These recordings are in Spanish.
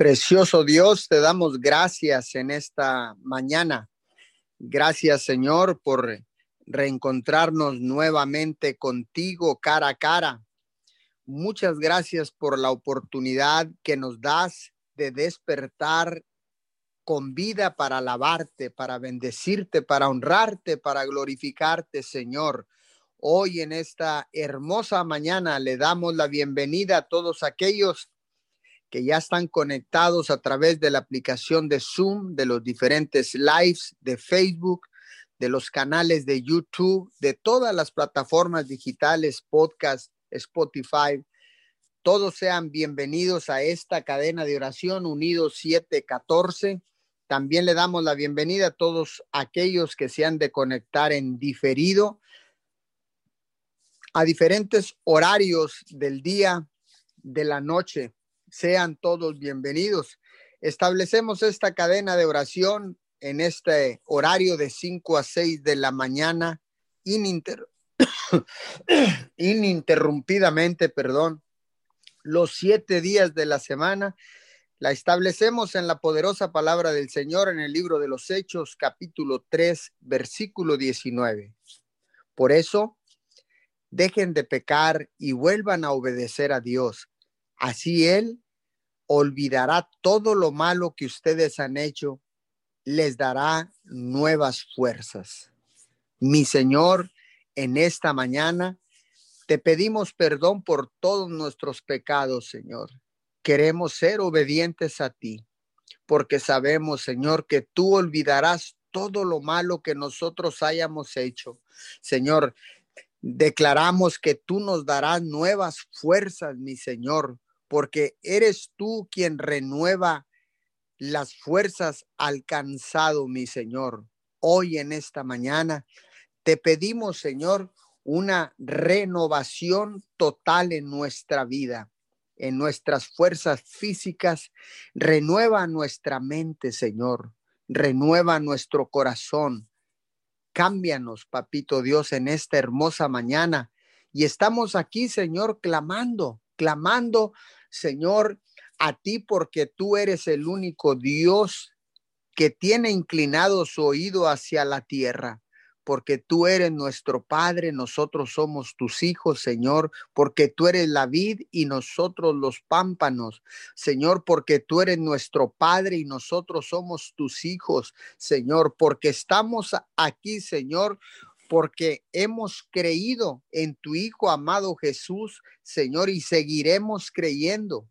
Precioso Dios, te damos gracias en esta mañana. Gracias, Señor, por reencontrarnos nuevamente contigo cara a cara. Muchas gracias por la oportunidad que nos das de despertar con vida para alabarte, para bendecirte, para honrarte, para glorificarte, Señor. Hoy en esta hermosa mañana le damos la bienvenida a todos aquellos que ya están conectados a través de la aplicación de Zoom, de los diferentes lives de Facebook, de los canales de YouTube, de todas las plataformas digitales, podcast, Spotify. Todos sean bienvenidos a esta cadena de oración Unidos 714. También le damos la bienvenida a todos aquellos que se han de conectar en diferido a diferentes horarios del día, de la noche sean todos bienvenidos. Establecemos esta cadena de oración en este horario de 5 a 6 de la mañana, ininterrumpidamente, perdón, los siete días de la semana. La establecemos en la poderosa palabra del Señor en el libro de los Hechos, capítulo 3, versículo 19. Por eso, dejen de pecar y vuelvan a obedecer a Dios Así Él olvidará todo lo malo que ustedes han hecho, les dará nuevas fuerzas. Mi Señor, en esta mañana te pedimos perdón por todos nuestros pecados, Señor. Queremos ser obedientes a ti, porque sabemos, Señor, que tú olvidarás todo lo malo que nosotros hayamos hecho. Señor, declaramos que tú nos darás nuevas fuerzas, mi Señor, porque eres tú quien renueva las fuerzas alcanzado, mi Señor. Hoy en esta mañana te pedimos, Señor, una renovación total en nuestra vida, en nuestras fuerzas físicas. Renueva nuestra mente, Señor. Renueva nuestro corazón. Cámbianos, papito Dios, en esta hermosa mañana. Y estamos aquí, Señor, clamando, clamando Señor, a ti porque tú eres el único Dios que tiene inclinado su oído hacia la tierra. Porque tú eres nuestro Padre, nosotros somos tus hijos, Señor, porque tú eres la vid y nosotros los pámpanos, Señor, porque tú eres nuestro Padre y nosotros somos tus hijos, Señor, porque estamos aquí, Señor, porque hemos creído en tu Hijo amado Jesús, Señor, y seguiremos creyendo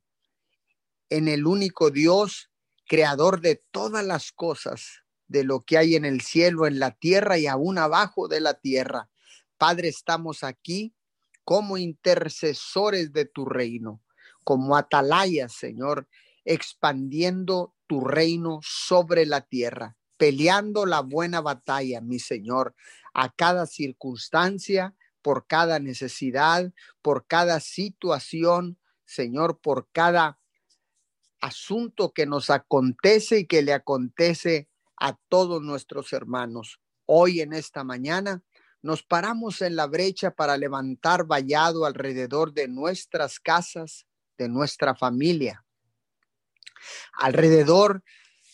en el único Dios, creador de todas las cosas, de lo que hay en el cielo, en la tierra y aún abajo de la tierra. Padre, estamos aquí como intercesores de tu reino, como atalayas, Señor, expandiendo tu reino sobre la tierra, peleando la buena batalla, mi Señor, a cada circunstancia, por cada necesidad, por cada situación, Señor, por cada asunto que nos acontece y que le acontece a todos nuestros hermanos. Hoy en esta mañana nos paramos en la brecha para levantar vallado alrededor de nuestras casas, de nuestra familia, alrededor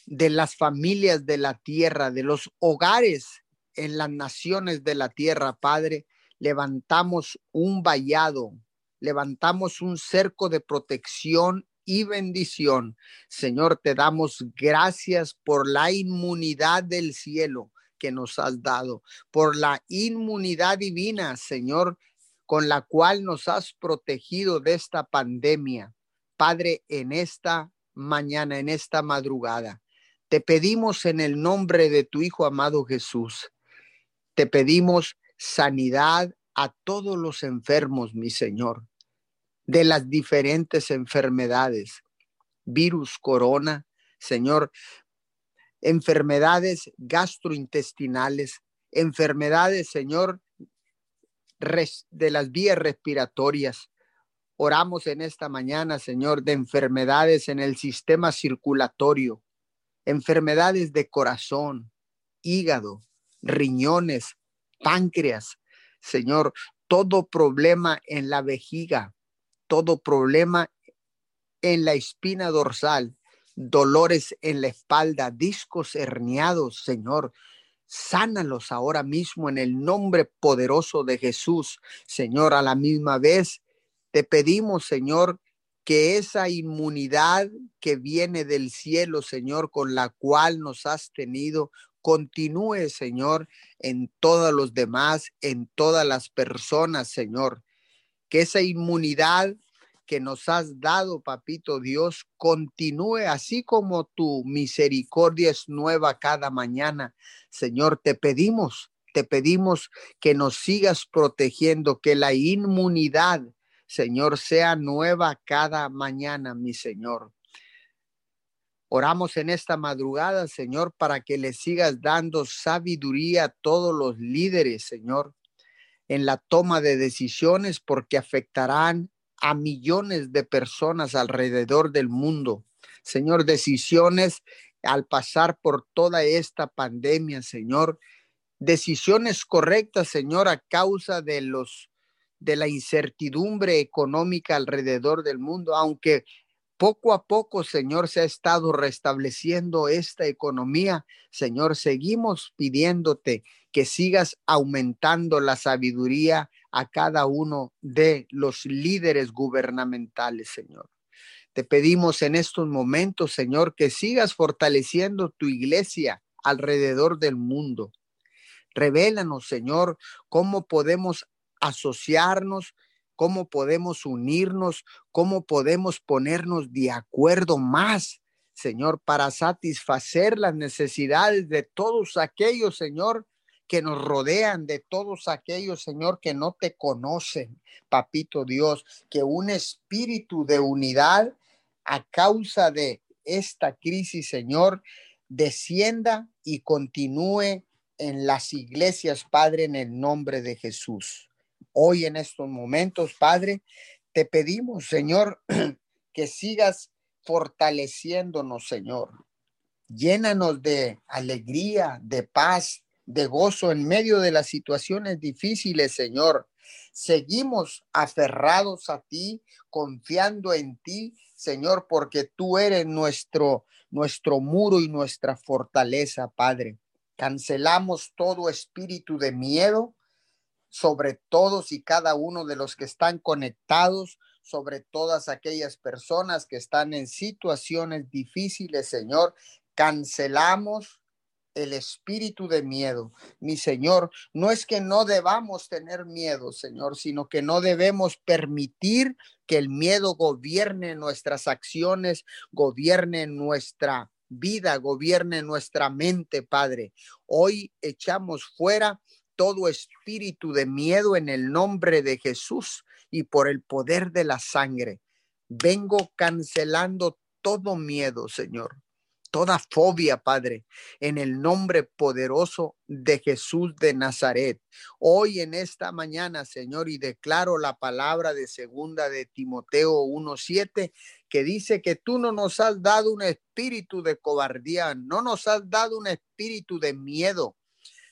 de las familias de la tierra, de los hogares en las naciones de la tierra, Padre, levantamos un vallado, levantamos un cerco de protección y bendición. Señor, te damos gracias por la inmunidad del cielo que nos has dado, por la inmunidad divina, Señor, con la cual nos has protegido de esta pandemia. Padre, en esta mañana, en esta madrugada, te pedimos en el nombre de tu Hijo amado Jesús te pedimos sanidad a todos los enfermos, mi Señor, de las diferentes enfermedades, virus, corona, Señor, enfermedades gastrointestinales, enfermedades, Señor, de las vías respiratorias. Oramos en esta mañana, Señor, de enfermedades en el sistema circulatorio, enfermedades de corazón, hígado, riñones, páncreas, Señor, todo problema en la vejiga, todo problema en la espina dorsal, dolores en la espalda, discos herniados, Señor. Sánalos ahora mismo en el nombre poderoso de Jesús, Señor. A la misma vez te pedimos, Señor, que esa inmunidad que viene del cielo, Señor, con la cual nos has tenido, continúe, Señor, en todos los demás, en todas las personas, Señor. Que esa inmunidad que nos has dado, papito Dios, continúe así como tu misericordia es nueva cada mañana. Señor, te pedimos, te pedimos que nos sigas protegiendo, que la inmunidad, Señor, sea nueva cada mañana, mi Señor. Oramos en esta madrugada, Señor, para que le sigas dando sabiduría a todos los líderes, Señor, en la toma de decisiones, porque afectarán a millones de personas alrededor del mundo. Señor, decisiones al pasar por toda esta pandemia, Señor, decisiones correctas, Señor, a causa de los de la incertidumbre económica alrededor del mundo, aunque poco a poco, Señor, se ha estado restableciendo esta economía. Señor, seguimos pidiéndote que sigas aumentando la sabiduría a cada uno de los líderes gubernamentales, Señor. Te pedimos en estos momentos, Señor, que sigas fortaleciendo tu iglesia alrededor del mundo. Revélanos, Señor, cómo podemos asociarnos, cómo podemos unirnos, cómo podemos ponernos de acuerdo más, Señor, para satisfacer las necesidades de todos aquellos, Señor, que nos rodean, de todos aquellos, Señor, que no te conocen, papito Dios, que un espíritu de unidad a causa de esta crisis, Señor, descienda y continúe en las iglesias, Padre, en el nombre de Jesús. Hoy en estos momentos, Padre, te pedimos, Señor, que sigas fortaleciéndonos, Señor. Llénanos de alegría, de paz, de gozo en medio de las situaciones difíciles, Señor. Seguimos aferrados a ti, confiando en ti, Señor, porque tú eres nuestro nuestro muro y nuestra fortaleza, Padre. Cancelamos todo espíritu de miedo sobre todos y cada uno de los que están conectados, sobre todas aquellas personas que están en situaciones difíciles, Señor. Cancelamos el espíritu de miedo. Mi Señor, no es que no debamos tener miedo, Señor, sino que no debemos permitir que el miedo gobierne nuestras acciones, gobierne nuestra vida, gobierne nuestra mente, Padre. Hoy echamos fuera todo espíritu de miedo en el nombre de Jesús y por el poder de la sangre. Vengo cancelando todo miedo, Señor toda fobia, Padre, en el nombre poderoso de Jesús de Nazaret. Hoy en esta mañana, Señor, y declaro la palabra de segunda de Timoteo 1:7 que dice que tú no nos has dado un espíritu de cobardía, no nos has dado un espíritu de miedo,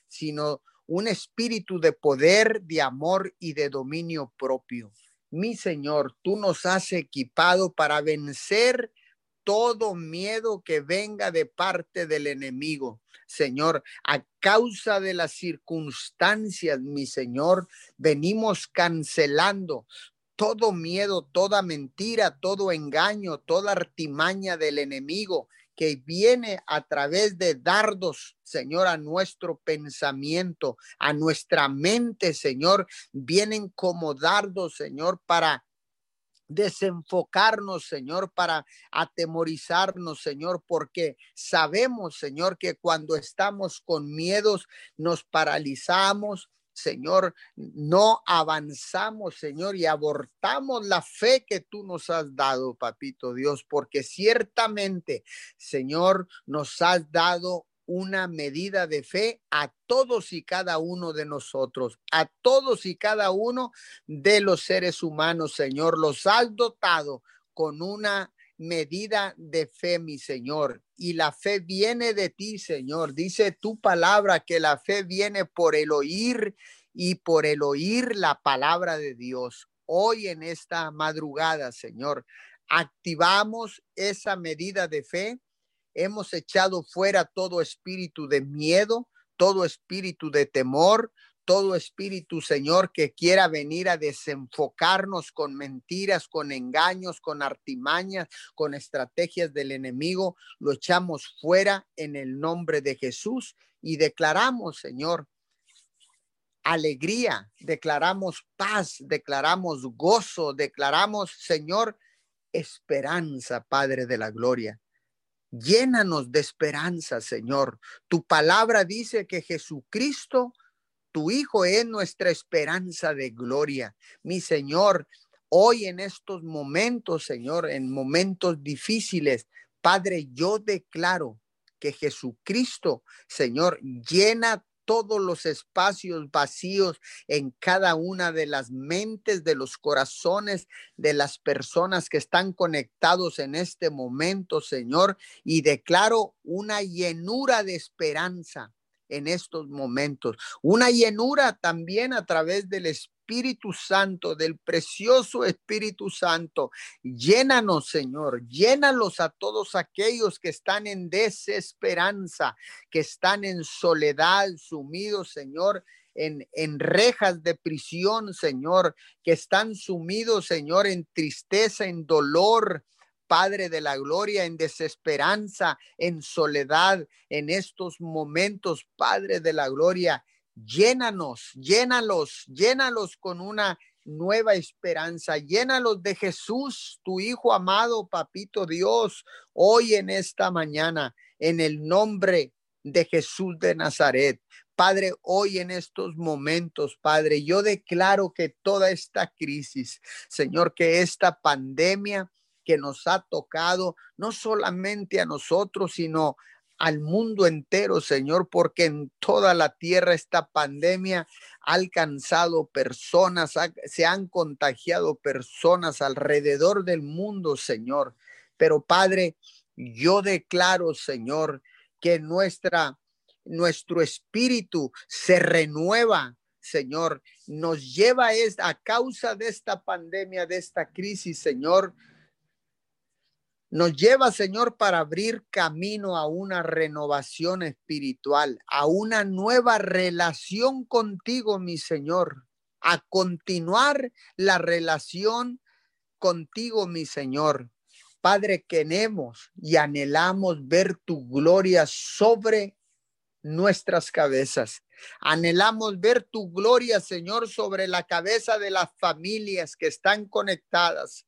sino un espíritu de poder, de amor y de dominio propio. Mi Señor, tú nos has equipado para vencer todo miedo que venga de parte del enemigo. Señor, a causa de las circunstancias, mi Señor, venimos cancelando todo miedo, toda mentira, todo engaño, toda artimaña del enemigo que viene a través de dardos, Señor, a nuestro pensamiento, a nuestra mente, Señor, vienen como dardos, Señor, para desenfocarnos, Señor, para atemorizarnos, Señor, porque sabemos, Señor, que cuando estamos con miedos nos paralizamos, Señor, no avanzamos, Señor, y abortamos la fe que tú nos has dado, papito Dios, porque ciertamente, Señor, nos has dado una medida de fe a todos y cada uno de nosotros, a todos y cada uno de los seres humanos, Señor. Los has dotado con una medida de fe, mi Señor. Y la fe viene de ti, Señor. Dice tu palabra que la fe viene por el oír y por el oír la palabra de Dios. Hoy en esta madrugada, Señor, activamos esa medida de fe, hemos echado fuera todo espíritu de miedo, todo espíritu de temor, todo espíritu, Señor, que quiera venir a desenfocarnos con mentiras, con engaños, con artimañas, con estrategias del enemigo, lo echamos fuera en el nombre de Jesús y declaramos, Señor, alegría, declaramos paz, declaramos gozo, declaramos, Señor, esperanza, Padre de la Gloria. Llénanos de esperanza, Señor. Tu palabra dice que Jesucristo tu Hijo es nuestra esperanza de gloria. Mi Señor, hoy en estos momentos, Señor, en momentos difíciles, Padre, yo declaro que Jesucristo, Señor, llena todos los espacios vacíos en cada una de las mentes, de los corazones de las personas que están conectados en este momento, Señor, y declaro una llenura de esperanza en estos momentos. Una llenura también a través del Espíritu Santo, del precioso Espíritu Santo. Llénanos, Señor, llénalos a todos aquellos que están en desesperanza, que están en soledad, sumidos, Señor, en, en, rejas de prisión, Señor, que están sumidos, Señor, en tristeza, en dolor, Padre de la gloria, en desesperanza, en soledad, en estos momentos, Padre de la gloria. Llénanos, llénalos, llénalos con una nueva esperanza. Llénalos de Jesús, tu Hijo amado, Papito Dios, hoy en esta mañana, en el nombre de Jesús de Nazaret. Padre, hoy en estos momentos, Padre, yo declaro que toda esta crisis, Señor, que esta pandemia, que nos ha tocado, no solamente a nosotros, sino al mundo entero, Señor, porque en toda la tierra esta pandemia ha alcanzado personas, se han contagiado personas alrededor del mundo, Señor. Pero Padre, yo declaro, Señor, que nuestra nuestro espíritu se renueva, Señor, nos lleva a causa de esta pandemia, de esta crisis, Señor, nos lleva, Señor, para abrir camino a una renovación espiritual, a una nueva relación contigo, mi Señor, a continuar la relación contigo, mi Señor. Padre, queremos y anhelamos ver tu gloria sobre nuestras cabezas. Anhelamos ver tu gloria, Señor, sobre la cabeza de las familias que están conectadas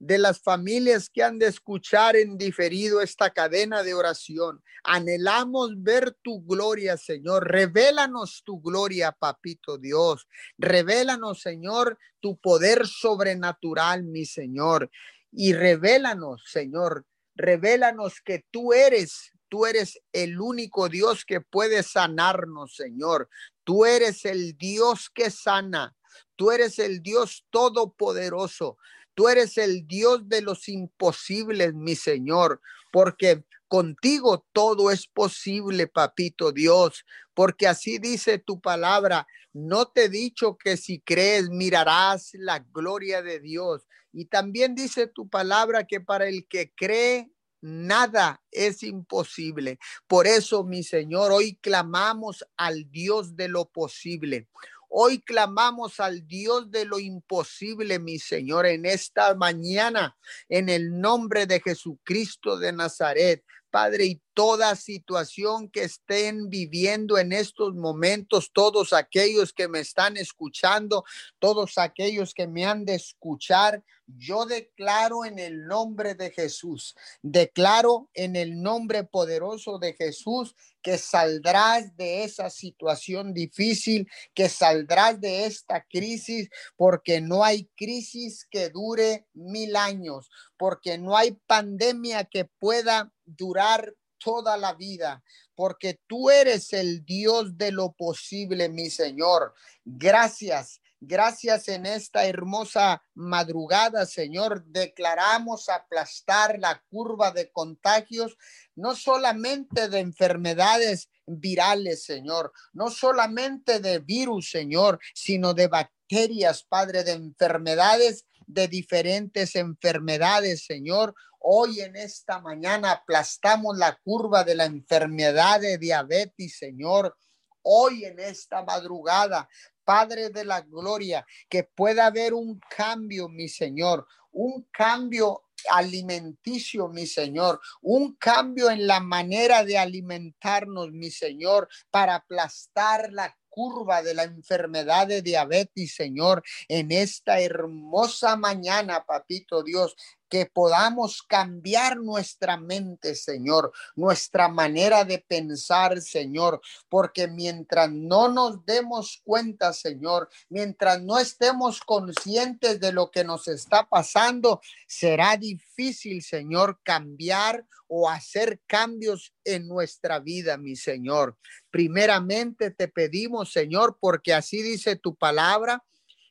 de las familias que han de escuchar en diferido esta cadena de oración. Anhelamos ver tu gloria, Señor. Revélanos tu gloria, papito Dios. Revélanos, Señor, tu poder sobrenatural, mi Señor. Y revélanos, Señor, revélanos que tú eres Tú eres el único Dios que puede sanarnos, Señor. Tú eres el Dios que sana. Tú eres el Dios todopoderoso. Tú eres el Dios de los imposibles, mi Señor, porque contigo todo es posible, papito Dios, porque así dice tu palabra. No te he dicho que si crees mirarás la gloria de Dios. Y también dice tu palabra que para el que cree nada es imposible. Por eso, mi Señor, hoy clamamos al Dios de lo posible. Hoy clamamos al Dios de lo imposible, mi Señor, en esta mañana, en el nombre de Jesucristo de Nazaret. Padre, y toda situación que estén viviendo en estos momentos, todos aquellos que me están escuchando, todos aquellos que me han de escuchar, yo declaro en el nombre de Jesús, declaro en el nombre poderoso de Jesús que saldrás de esa situación difícil, que saldrás de esta crisis, porque no hay crisis que dure mil años, porque no hay pandemia que pueda durar toda la vida, porque tú eres el Dios de lo posible, mi Señor. Gracias. Gracias en esta hermosa madrugada, Señor. Declaramos aplastar la curva de contagios, no solamente de enfermedades virales, Señor, no solamente de virus, Señor, sino de bacterias, Padre, de enfermedades de diferentes enfermedades, Señor. Hoy en esta mañana aplastamos la curva de la enfermedad de diabetes, Señor. Hoy en esta madrugada, Padre de la Gloria, que pueda haber un cambio, mi Señor, un cambio alimenticio, mi Señor, un cambio en la manera de alimentarnos, mi Señor, para aplastar la curva de la enfermedad de diabetes, Señor, en esta hermosa mañana, papito Dios, que podamos cambiar nuestra mente, Señor, nuestra manera de pensar, Señor, porque mientras no nos demos cuenta, Señor, mientras no estemos conscientes de lo que nos está pasando, será difícil, Señor, cambiar o hacer cambios en nuestra vida, mi Señor. Primeramente te pedimos, Señor, porque así dice tu palabra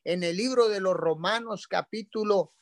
en el libro de los Romanos capítulo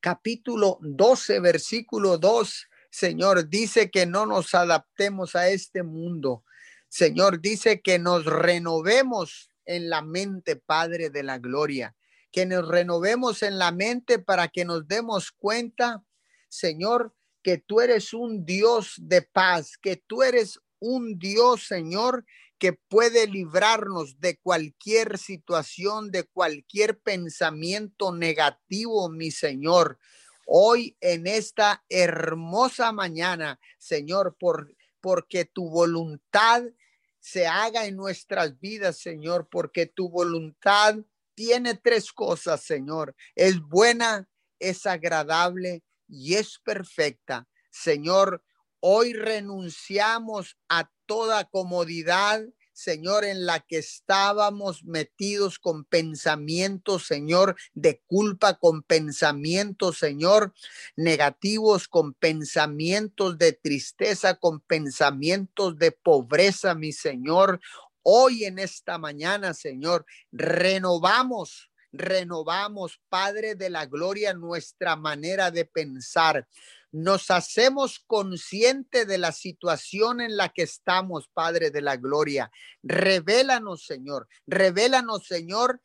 capítulo 12, versículo 2, Señor, dice que no nos adaptemos a este mundo. Señor, dice que nos renovemos en la mente, Padre de la Gloria, que nos renovemos en la mente para que nos demos cuenta, Señor, que tú eres un Dios de paz, que tú eres un Dios, Señor, que puede librarnos de cualquier situación, de cualquier pensamiento negativo, mi Señor. Hoy en esta hermosa mañana, Señor, por, porque tu voluntad se haga en nuestras vidas, Señor, porque tu voluntad tiene tres cosas, Señor. Es buena, es agradable y es perfecta. Señor, hoy renunciamos a toda comodidad, Señor, en la que estábamos metidos con pensamientos, Señor, de culpa, con pensamientos, Señor, negativos, con pensamientos de tristeza, con pensamientos de pobreza, mi Señor. Hoy en esta mañana, Señor, renovamos renovamos, Padre de la Gloria, nuestra manera de pensar nos hacemos consciente de la situación en la que estamos, Padre de la Gloria. Revélanos, Señor. Revélanos, Señor.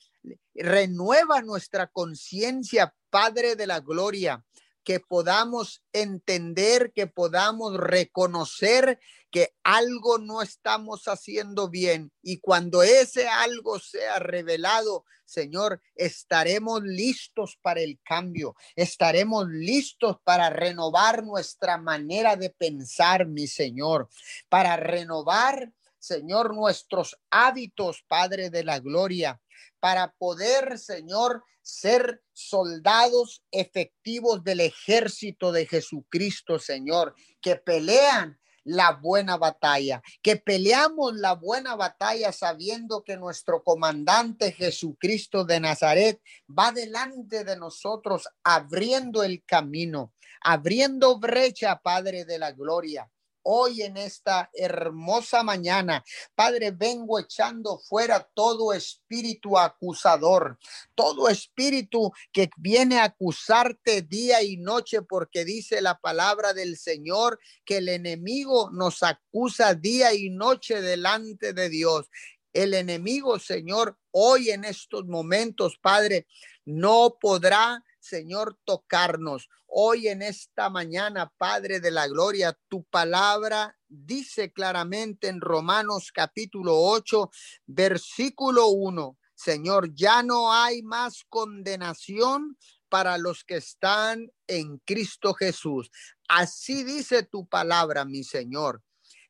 Renueva nuestra conciencia, Padre de la Gloria que podamos entender, que podamos reconocer que algo no estamos haciendo bien. Y cuando ese algo sea revelado, Señor, estaremos listos para el cambio, estaremos listos para renovar nuestra manera de pensar, mi Señor, para renovar, Señor, nuestros hábitos, Padre de la Gloria, para poder, Señor, ser soldados efectivos del ejército de Jesucristo, Señor, que pelean la buena batalla, que peleamos la buena batalla sabiendo que nuestro comandante Jesucristo de Nazaret va delante de nosotros abriendo el camino, abriendo brecha, Padre de la Gloria hoy en esta hermosa mañana. Padre, vengo echando fuera todo espíritu acusador, todo espíritu que viene a acusarte día y noche, porque dice la palabra del Señor que el enemigo nos acusa día y noche delante de Dios. El enemigo, Señor, hoy en estos momentos, Padre, no podrá Señor, tocarnos. Hoy en esta mañana, Padre de la Gloria, tu palabra dice claramente en Romanos capítulo 8, versículo 1, Señor, ya no hay más condenación para los que están en Cristo Jesús. Así dice tu palabra, mi Señor.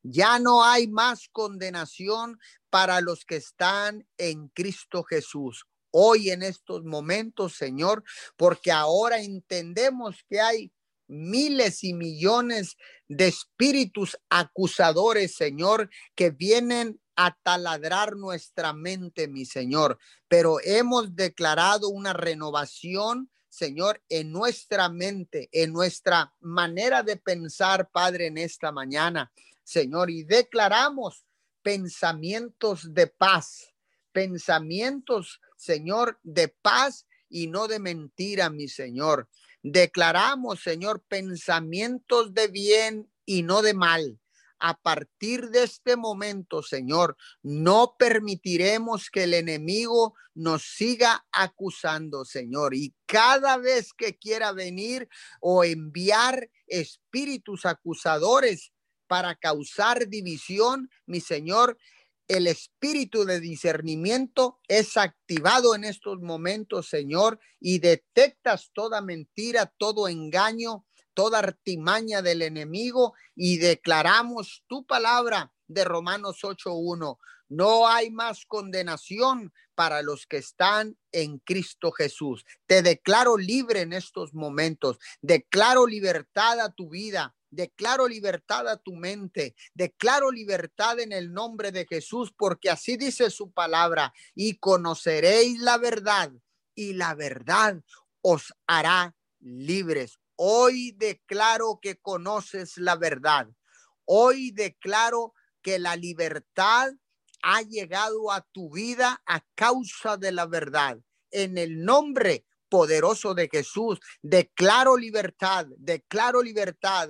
Ya no hay más condenación para los que están en Cristo Jesús hoy en estos momentos, Señor, porque ahora entendemos que hay miles y millones de espíritus acusadores, Señor, que vienen a taladrar nuestra mente, mi Señor. Pero hemos declarado una renovación, Señor, en nuestra mente, en nuestra manera de pensar, Padre, en esta mañana, Señor, y declaramos pensamientos de paz, pensamientos Señor, de paz y no de mentira, mi Señor. Declaramos, Señor, pensamientos de bien y no de mal. a partir de este momento, Señor, no permitiremos que el enemigo nos siga acusando, Señor. Y cada vez que quiera venir o enviar espíritus acusadores para causar división, mi Señor, el espíritu de discernimiento es activado en estos momentos, Señor, y detectas toda mentira, todo engaño, toda artimaña del enemigo y declaramos tu palabra de Romanos 8.1. No hay más condenación para los que están en Cristo Jesús. Te declaro libre en estos momentos. Declaro libertad a tu vida. Declaro libertad a tu mente, declaro libertad en el nombre de Jesús, porque así dice su palabra, y conoceréis la verdad, y la verdad os hará libres. Hoy declaro que conoces la verdad. Hoy declaro que la libertad ha llegado a tu vida a causa de la verdad. En el nombre poderoso de Jesús, declaro libertad, declaro libertad,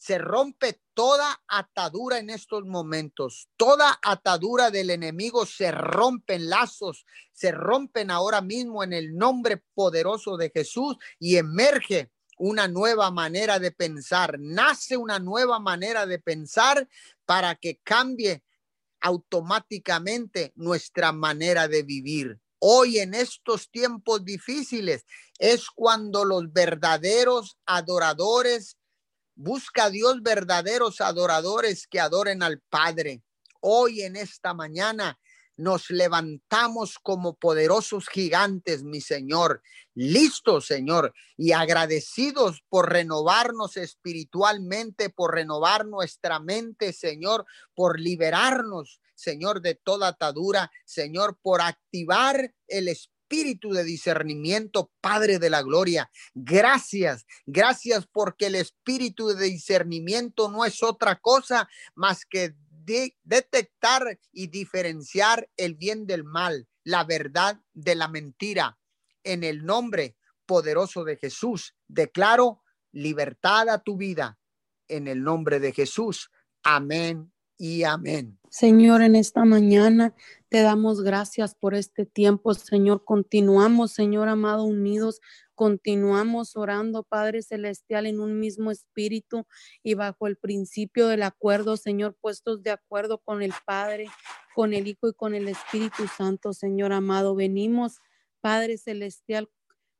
se rompe toda atadura en estos momentos. Toda atadura del enemigo se rompen lazos, se rompen ahora mismo en el nombre poderoso de Jesús y emerge una nueva manera de pensar. Nace una nueva manera de pensar para que cambie automáticamente nuestra manera de vivir. Hoy en estos tiempos difíciles es cuando los verdaderos adoradores Busca a Dios verdaderos adoradores que adoren al Padre. Hoy en esta mañana nos levantamos como poderosos gigantes, mi Señor, listos, Señor, y agradecidos por renovarnos espiritualmente, por renovar nuestra mente, Señor, por liberarnos, Señor, de toda atadura, Señor, por activar el espíritu espíritu de discernimiento, Padre de la Gloria. Gracias, gracias porque el espíritu de discernimiento no es otra cosa más que detectar y diferenciar el bien del mal, la verdad de la mentira. En el nombre poderoso de Jesús, declaro libertad a tu vida. En el nombre de Jesús. Amén y amén. Señor, en esta mañana te damos gracias por este tiempo, Señor. Continuamos, Señor amado, unidos. Continuamos orando, Padre Celestial, en un mismo espíritu y bajo el principio del acuerdo, Señor, puestos de acuerdo con el Padre, con el Hijo y con el Espíritu Santo, Señor amado. Venimos, Padre Celestial,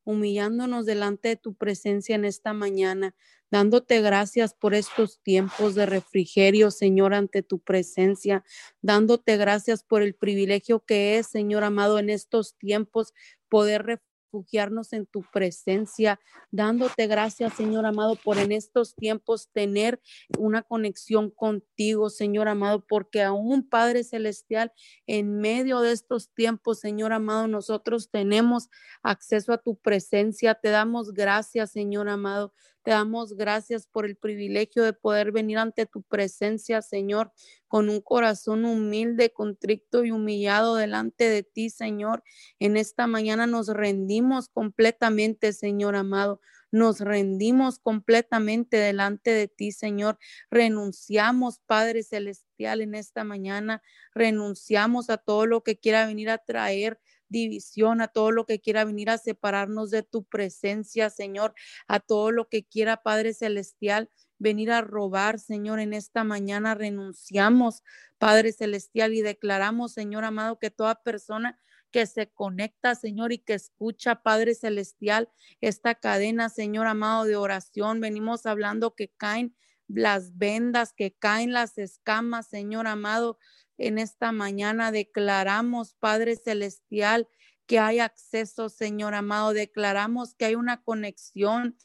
humillándonos delante de tu presencia en esta mañana, dándote gracias por estos tiempos de refrigerio, Señor, ante tu presencia, dándote gracias por el privilegio que es, Señor amado, en estos tiempos poder refugiarnos en tu presencia, dándote gracias, Señor amado, por en estos tiempos tener una conexión contigo, Señor amado, porque aún Padre Celestial, en medio de estos tiempos, Señor amado, nosotros tenemos acceso a tu presencia. Te damos gracias, Señor amado. Te damos gracias por el privilegio de poder venir ante tu presencia, Señor, con un corazón humilde, contrito y humillado delante de ti, Señor. En esta mañana nos rendimos completamente, Señor amado. Nos rendimos completamente delante de ti, Señor. Renunciamos, Padre Celestial, en esta mañana. Renunciamos a todo lo que quiera venir a traer división, a todo lo que quiera venir a separarnos de tu presencia, Señor, a todo lo que quiera, Padre Celestial, venir a robar, Señor, en esta mañana renunciamos, Padre Celestial, y declaramos, Señor amado, que toda persona que se conecta, Señor, y que escucha, Padre Celestial, esta cadena, Señor amado, de oración. Venimos hablando que caen las vendas, que caen las escamas, Señor amado, en esta mañana declaramos, Padre Celestial, que hay acceso, Señor amado. Declaramos que hay una conexión,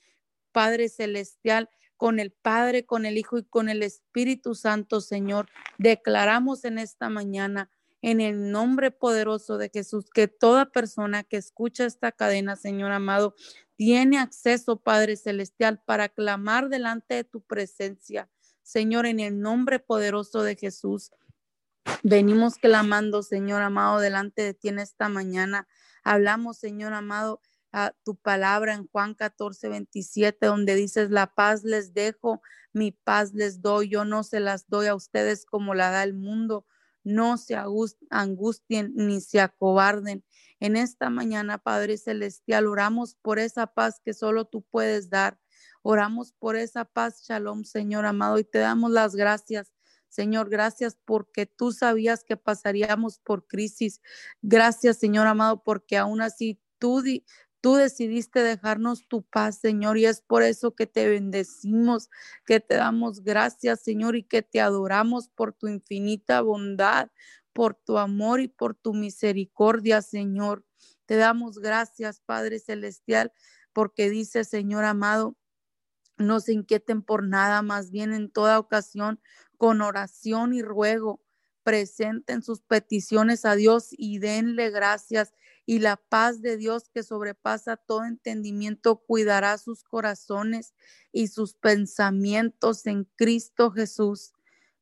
Padre Celestial, con el Padre, con el Hijo y con el Espíritu Santo, Señor. Declaramos en esta mañana, en el nombre poderoso de Jesús, que toda persona que escucha esta cadena, Señor amado, tiene acceso, Padre Celestial, para clamar delante de tu presencia. Señor, en el nombre poderoso de Jesús. Venimos clamando, Señor amado, delante de ti en esta mañana. Hablamos, Señor amado, a tu palabra en Juan 14, 27, donde dices, la paz les dejo, mi paz les doy, yo no se las doy a ustedes como la da el mundo. No se angustien ni se acobarden. En esta mañana, Padre Celestial, oramos por esa paz que solo tú puedes dar. Oramos por esa paz, Shalom, Señor amado, y te damos las gracias. Señor, gracias porque tú sabías que pasaríamos por crisis. Gracias, Señor amado, porque aún así tú, Tú decidiste dejarnos tu paz, Señor, y es por eso que te bendecimos, que te damos gracias, Señor, y que te adoramos por tu infinita bondad, por tu amor y por tu misericordia, Señor. Te damos gracias, Padre Celestial, porque dice, Señor amado, no se inquieten por nada, más bien en toda ocasión, con oración y ruego, presenten sus peticiones a Dios y denle gracias y la paz de Dios que sobrepasa todo entendimiento cuidará sus corazones y sus pensamientos en Cristo Jesús.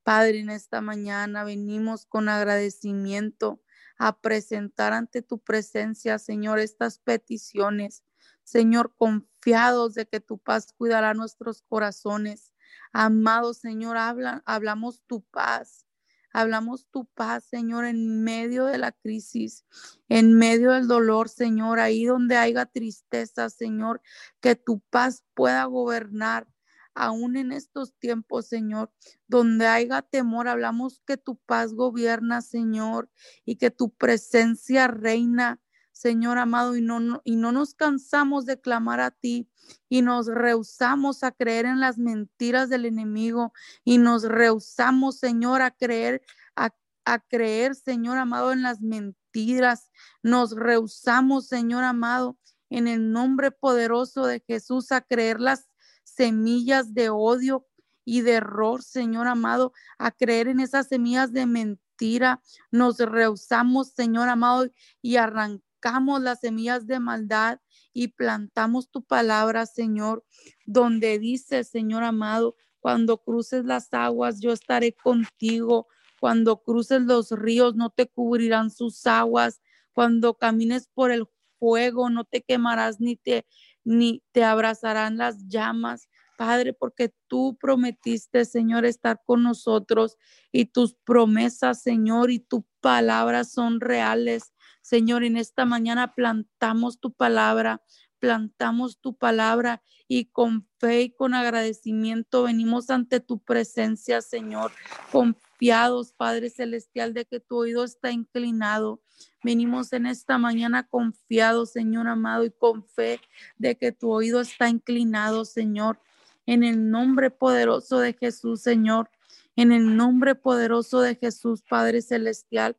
Padre, en esta mañana venimos con agradecimiento a presentar ante tu presencia, Señor, estas peticiones. Señor, confiados de que tu paz cuidará nuestros corazones. Amado Señor, habla, hablamos tu paz. Hablamos tu paz, Señor, en medio de la crisis, en medio del dolor, Señor, ahí donde haya tristeza, Señor, que tu paz pueda gobernar. Aún en estos tiempos, Señor, donde haya temor, hablamos que tu paz gobierna, Señor, y que tu presencia reina Señor amado, y no, y no nos cansamos de clamar a ti y nos rehusamos a creer en las mentiras del enemigo y nos rehusamos, Señor, a creer, a, a creer, Señor amado, en las mentiras. Nos rehusamos, Señor amado, en el nombre poderoso de Jesús, a creer las semillas de odio y de error, Señor amado, a creer en esas semillas de mentira. Nos rehusamos, Señor amado, y arrancamos las semillas de maldad y plantamos tu palabra, Señor, donde dice, Señor amado, cuando cruces las aguas, yo estaré contigo. Cuando cruces los ríos, no te cubrirán sus aguas. Cuando camines por el fuego, no te quemarás ni te ni te abrazarán las llamas. Padre, porque tú prometiste, Señor, estar con nosotros y tus promesas, Señor, y tu palabra son reales. Señor, en esta mañana plantamos tu palabra, plantamos tu palabra y con fe y con agradecimiento venimos ante tu presencia, Señor, confiados, Padre Celestial, de que tu oído está inclinado. Venimos en esta mañana confiados, Señor amado, y con fe de que tu oído está inclinado, Señor. En el nombre poderoso de Jesús, Señor. En el nombre poderoso de Jesús, Padre Celestial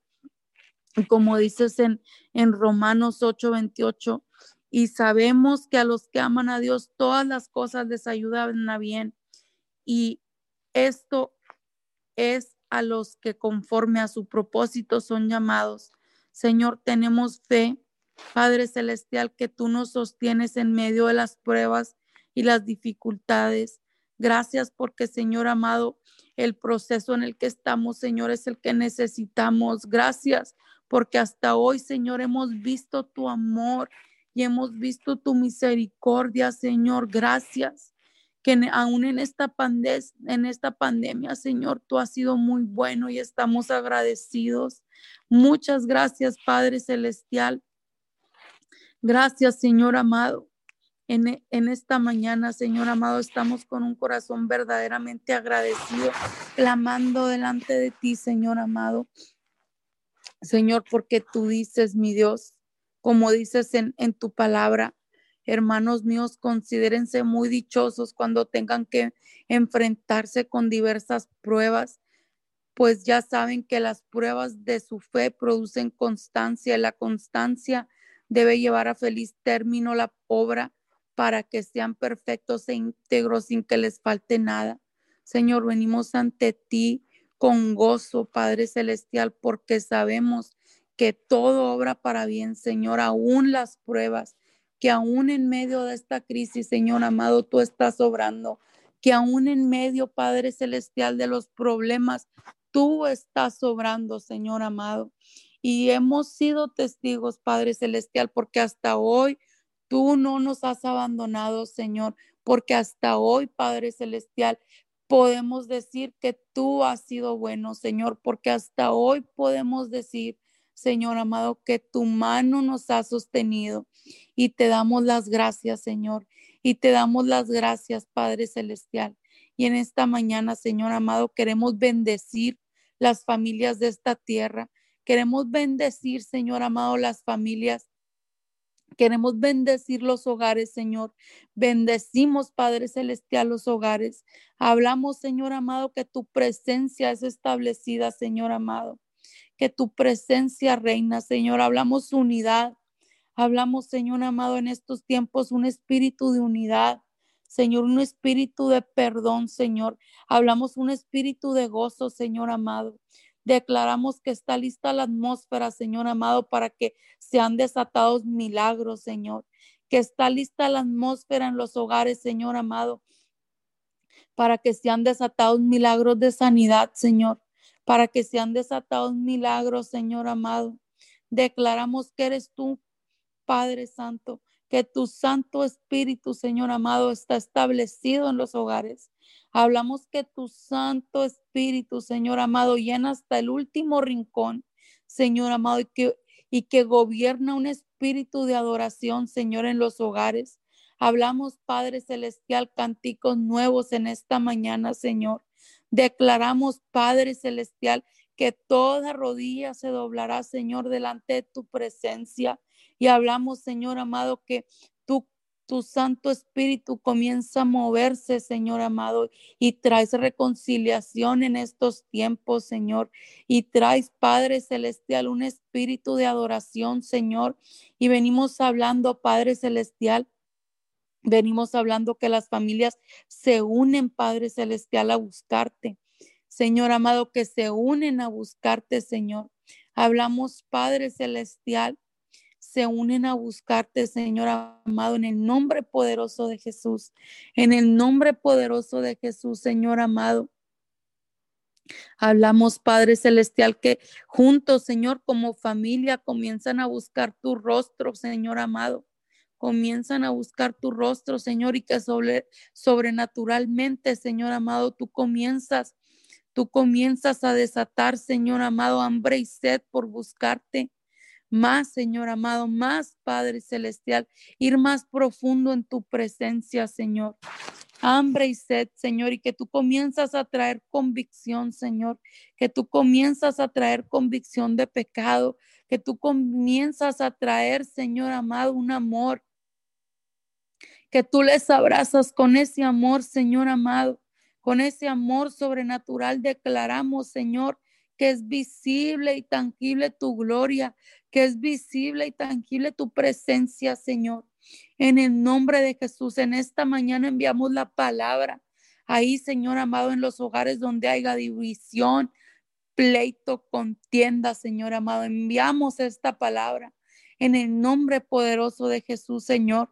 como dices en, en Romanos 8:28, y sabemos que a los que aman a Dios todas las cosas les ayudan a bien. Y esto es a los que conforme a su propósito son llamados. Señor, tenemos fe, Padre Celestial, que tú nos sostienes en medio de las pruebas y las dificultades. Gracias porque, Señor amado, el proceso en el que estamos, Señor, es el que necesitamos. Gracias porque hasta hoy, Señor, hemos visto tu amor y hemos visto tu misericordia, Señor. Gracias. Que aún en esta, en esta pandemia, Señor, tú has sido muy bueno y estamos agradecidos. Muchas gracias, Padre Celestial. Gracias, Señor amado. En, en, esta mañana, Señor amado, estamos con un corazón verdaderamente agradecido, clamando delante de ti, Señor amado. Señor, porque tú dices, mi Dios, como dices en, en tu palabra, hermanos míos, considérense muy dichosos cuando tengan que enfrentarse con diversas pruebas, pues ya saben que las pruebas de su fe producen constancia y la constancia debe llevar a feliz término la obra para que sean perfectos e íntegros sin que les falte nada. Señor, venimos ante ti con gozo, Padre Celestial, porque sabemos que todo obra para bien, Señor, aún las pruebas, que aún en medio de esta crisis, Señor amado, tú estás obrando, que aún en medio, Padre Celestial, de los problemas, tú estás obrando, Señor amado. Y hemos sido testigos, Padre Celestial, porque hasta hoy Tú no nos has abandonado, Señor, porque hasta hoy, Padre Celestial, podemos decir que tú has sido bueno, Señor, porque hasta hoy podemos decir, Señor amado, que tu mano nos ha sostenido y te damos las gracias, Señor, y te damos las gracias, Padre Celestial. Y en esta mañana, Señor amado, queremos bendecir las familias de esta tierra. Queremos bendecir, Señor amado, las familias Queremos bendecir los hogares, Señor. Bendecimos, Padre Celestial, los hogares. Hablamos, Señor amado, que tu presencia es establecida, Señor amado. Que tu presencia reina, Señor. Hablamos unidad. Hablamos, Señor amado, en estos tiempos un espíritu de unidad. Señor, un espíritu de perdón, Señor. Hablamos un espíritu de gozo, Señor amado. Declaramos que está lista la atmósfera, Señor amado, para que sean desatados milagros, Señor. Que está lista la atmósfera en los hogares, Señor amado, para que sean desatados milagros de sanidad, Señor. Para que sean desatados milagros, Señor amado. Declaramos que eres tú, Padre Santo, que tu Santo Espíritu, Señor amado, está establecido en los hogares. Hablamos que tu Santo Espíritu, Señor amado, llena hasta el último rincón, Señor amado, y que, y que gobierna un espíritu de adoración, Señor, en los hogares. Hablamos, Padre Celestial, cánticos nuevos en esta mañana, Señor. Declaramos, Padre Celestial, que toda rodilla se doblará, Señor, delante de tu presencia. Y hablamos, Señor amado, que tu Santo Espíritu comienza a moverse, Señor amado, y traes reconciliación en estos tiempos, Señor, y traes, Padre Celestial, un espíritu de adoración, Señor, y venimos hablando, Padre Celestial, venimos hablando que las familias se unen, Padre Celestial, a buscarte. Señor amado, que se unen a buscarte, Señor. Hablamos, Padre Celestial, se unen a buscarte, Señor amado, en el nombre poderoso de Jesús. En el nombre poderoso de Jesús, Señor amado. Hablamos, Padre Celestial, que juntos, Señor, como familia, comienzan a buscar tu rostro, Señor amado. Comienzan a buscar tu rostro, Señor, y que sobre, sobrenaturalmente, Señor amado, tú comienzas, tú comienzas a desatar, Señor amado, hambre y sed por buscarte más, Señor amado, más, Padre Celestial, ir más profundo en tu presencia, Señor. Hambre y sed, Señor, y que tú comienzas a traer convicción, Señor, que tú comienzas a traer convicción de pecado, que tú comienzas a traer, Señor amado, un amor, que tú les abrazas con ese amor, Señor amado, con ese amor sobrenatural. Declaramos, Señor, que es visible y tangible tu gloria, que es visible y tangible tu presencia, Señor. En el nombre de Jesús, en esta mañana enviamos la palabra. Ahí, Señor amado, en los hogares donde haya división, pleito, contienda, Señor amado, enviamos esta palabra en el nombre poderoso de Jesús, Señor.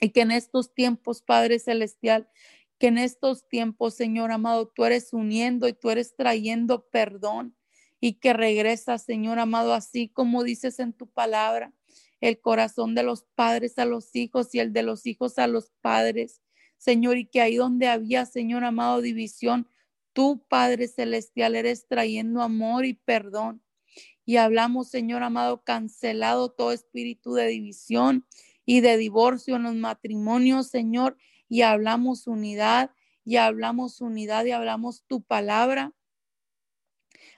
Y que en estos tiempos, Padre Celestial, que en estos tiempos, Señor amado, tú eres uniendo y tú eres trayendo perdón y que regresa, Señor amado, así como dices en tu palabra, el corazón de los padres a los hijos y el de los hijos a los padres. Señor, y que ahí donde había, Señor amado, división, tú, Padre Celestial, eres trayendo amor y perdón. Y hablamos, Señor amado, cancelado todo espíritu de división y de divorcio en los matrimonios, Señor, y hablamos unidad, y hablamos unidad y hablamos tu palabra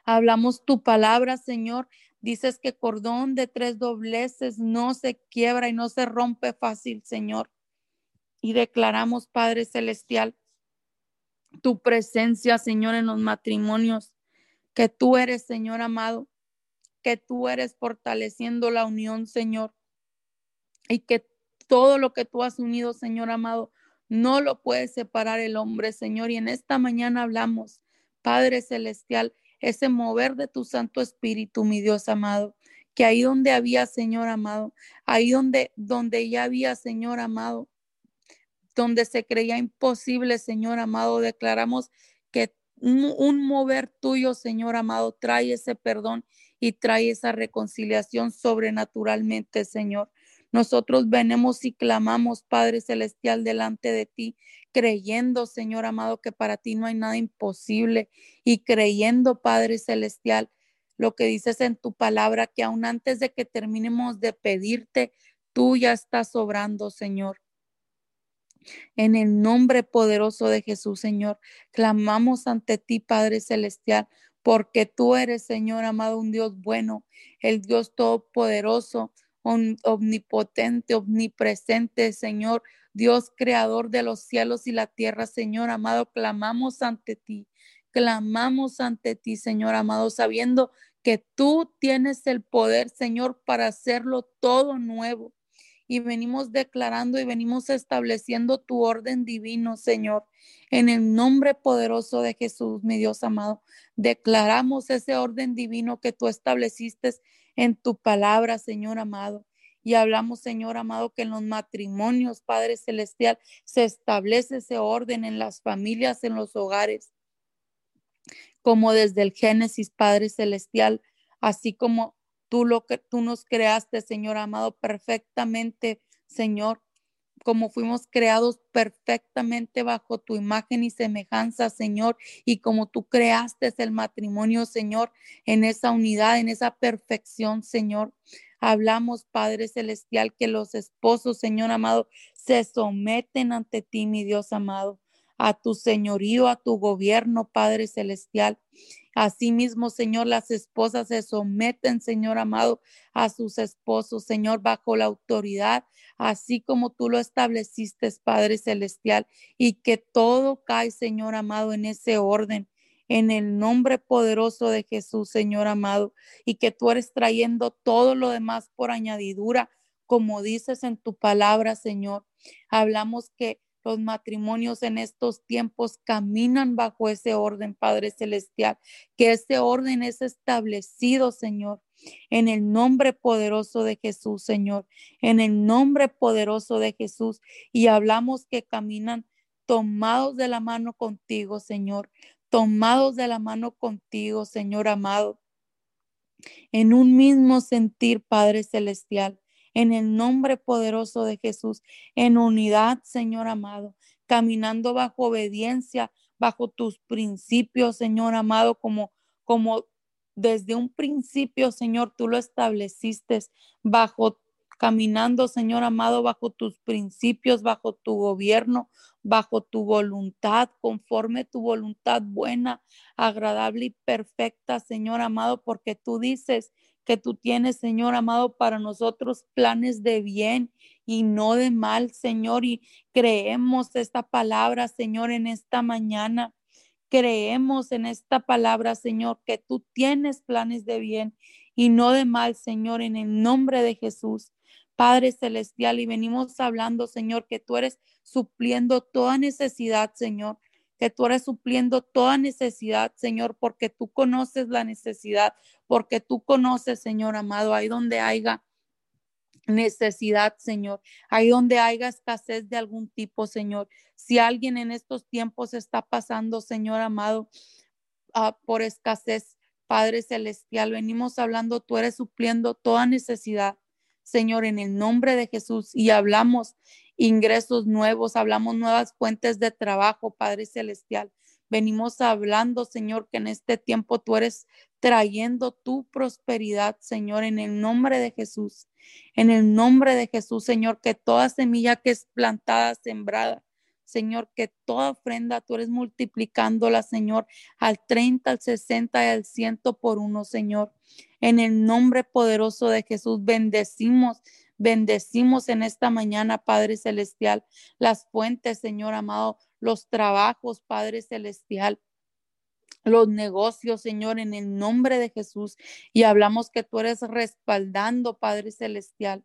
Hablamos tu palabra, Señor. Dices que cordón de tres dobleces no se quiebra y no se rompe fácil, Señor. Y declaramos, Padre Celestial, tu presencia, Señor, en los matrimonios, que tú eres, Señor amado, que tú eres fortaleciendo la unión, Señor, y que todo lo que tú has unido, Señor amado, no lo puede separar el hombre, Señor. Y en esta mañana hablamos, Padre Celestial, ese mover de tu Santo Espíritu, mi Dios amado, que ahí donde había, Señor amado, ahí donde, donde ya había, Señor amado, donde se creía imposible, Señor amado, declaramos que un, un mover tuyo, Señor amado, trae ese perdón y trae esa reconciliación sobrenaturalmente, Señor. Nosotros venimos y clamamos, Padre Celestial, delante de ti, creyendo, Señor amado, que para ti no hay nada imposible y creyendo, Padre Celestial, lo que dices en tu palabra, que aún antes de que terminemos de pedirte, tú ya estás sobrando, Señor. En el nombre poderoso de Jesús, Señor, clamamos ante ti, Padre Celestial, porque tú eres, Señor amado, un Dios bueno, el Dios todopoderoso, omnipotente, omnipresente, Señor, Dios creador de los cielos y la tierra, Señor amado, clamamos ante ti, clamamos ante ti, Señor amado, sabiendo que tú tienes el poder, Señor, para hacerlo todo nuevo. Y venimos declarando y venimos estableciendo tu orden divino, Señor. En el nombre poderoso de Jesús, mi Dios amado, declaramos ese orden divino que tú estableciste en tu palabra, Señor amado. Y hablamos, Señor amado, que en los matrimonios, Padre Celestial, se establece ese orden en las familias, en los hogares, como desde el Génesis, Padre Celestial, así como tú lo que tú nos creaste, Señor amado, perfectamente, Señor como fuimos creados perfectamente bajo tu imagen y semejanza, Señor, y como tú creaste el matrimonio, Señor, en esa unidad, en esa perfección, Señor. Hablamos, Padre Celestial, que los esposos, Señor amado, se someten ante ti, mi Dios amado, a tu señorío, a tu gobierno, Padre Celestial. Asimismo, Señor, las esposas se someten, Señor amado, a sus esposos, Señor, bajo la autoridad, así como tú lo estableciste, Padre Celestial, y que todo cae, Señor amado, en ese orden. En el nombre poderoso de Jesús, Señor amado, y que tú eres trayendo todo lo demás por añadidura, como dices en tu palabra, Señor. Hablamos que los matrimonios en estos tiempos caminan bajo ese orden, Padre Celestial, que ese orden es establecido, Señor, en el nombre poderoso de Jesús, Señor, en el nombre poderoso de Jesús. Y hablamos que caminan tomados de la mano contigo, Señor, tomados de la mano contigo, Señor amado, en un mismo sentir, Padre Celestial en el nombre poderoso de Jesús, en unidad, Señor amado, caminando bajo obediencia, bajo tus principios, Señor amado, como, como desde un principio, Señor, tú lo estableciste bajo caminando, Señor amado, bajo tus principios, bajo tu gobierno, bajo tu voluntad, conforme tu voluntad buena, agradable y perfecta, Señor amado, porque tú dices que tú tienes, Señor amado, para nosotros planes de bien y no de mal, Señor. Y creemos esta palabra, Señor, en esta mañana. Creemos en esta palabra, Señor, que tú tienes planes de bien y no de mal, Señor, en el nombre de Jesús. Padre Celestial, y venimos hablando, Señor, que tú eres supliendo toda necesidad, Señor que tú eres supliendo toda necesidad, Señor, porque tú conoces la necesidad, porque tú conoces, Señor amado, ahí donde haya necesidad, Señor, ahí donde haya escasez de algún tipo, Señor. Si alguien en estos tiempos está pasando, Señor amado, ah, por escasez, Padre Celestial, venimos hablando, tú eres supliendo toda necesidad. Señor, en el nombre de Jesús, y hablamos ingresos nuevos, hablamos nuevas fuentes de trabajo, Padre Celestial. Venimos hablando, Señor, que en este tiempo tú eres trayendo tu prosperidad, Señor, en el nombre de Jesús. En el nombre de Jesús, Señor, que toda semilla que es plantada, sembrada, Señor, que toda ofrenda tú eres multiplicándola, Señor, al 30, al 60 y al 100 por uno, Señor. En el nombre poderoso de Jesús, bendecimos Bendecimos en esta mañana, Padre Celestial, las fuentes, Señor amado, los trabajos, Padre Celestial los negocios, Señor, en el nombre de Jesús. Y hablamos que tú eres respaldando, Padre Celestial,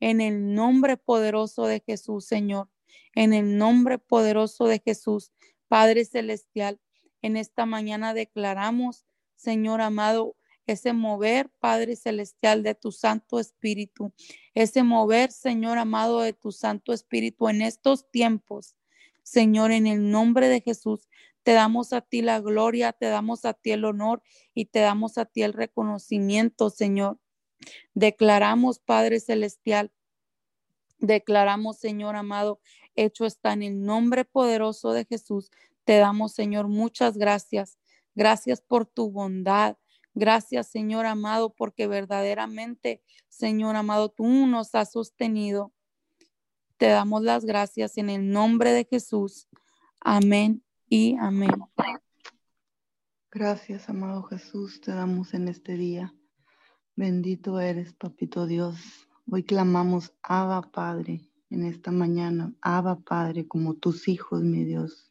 en el nombre poderoso de Jesús, Señor. En el nombre poderoso de Jesús, Padre Celestial. En esta mañana declaramos, Señor amado, ese mover, Padre Celestial, de tu Santo Espíritu, ese mover, Señor amado, de tu Santo Espíritu en estos tiempos. Señor, en el nombre de Jesús, te damos a ti la gloria, te damos a ti el honor y te damos a ti el reconocimiento, Señor. Declaramos, Padre Celestial, Declaramos, Señor amado, hecho está en el nombre poderoso de Jesús. Te damos, Señor, muchas gracias. Gracias por tu bondad. Gracias, Señor amado, porque verdaderamente, Señor amado, tú nos has sostenido. Te damos las gracias en el nombre de Jesús. Amén y amén. Gracias, amado Jesús, te damos en este día. Bendito eres, papito Dios. Hoy clamamos, Abba Padre, en esta mañana. Abba Padre, como tus hijos, mi Dios.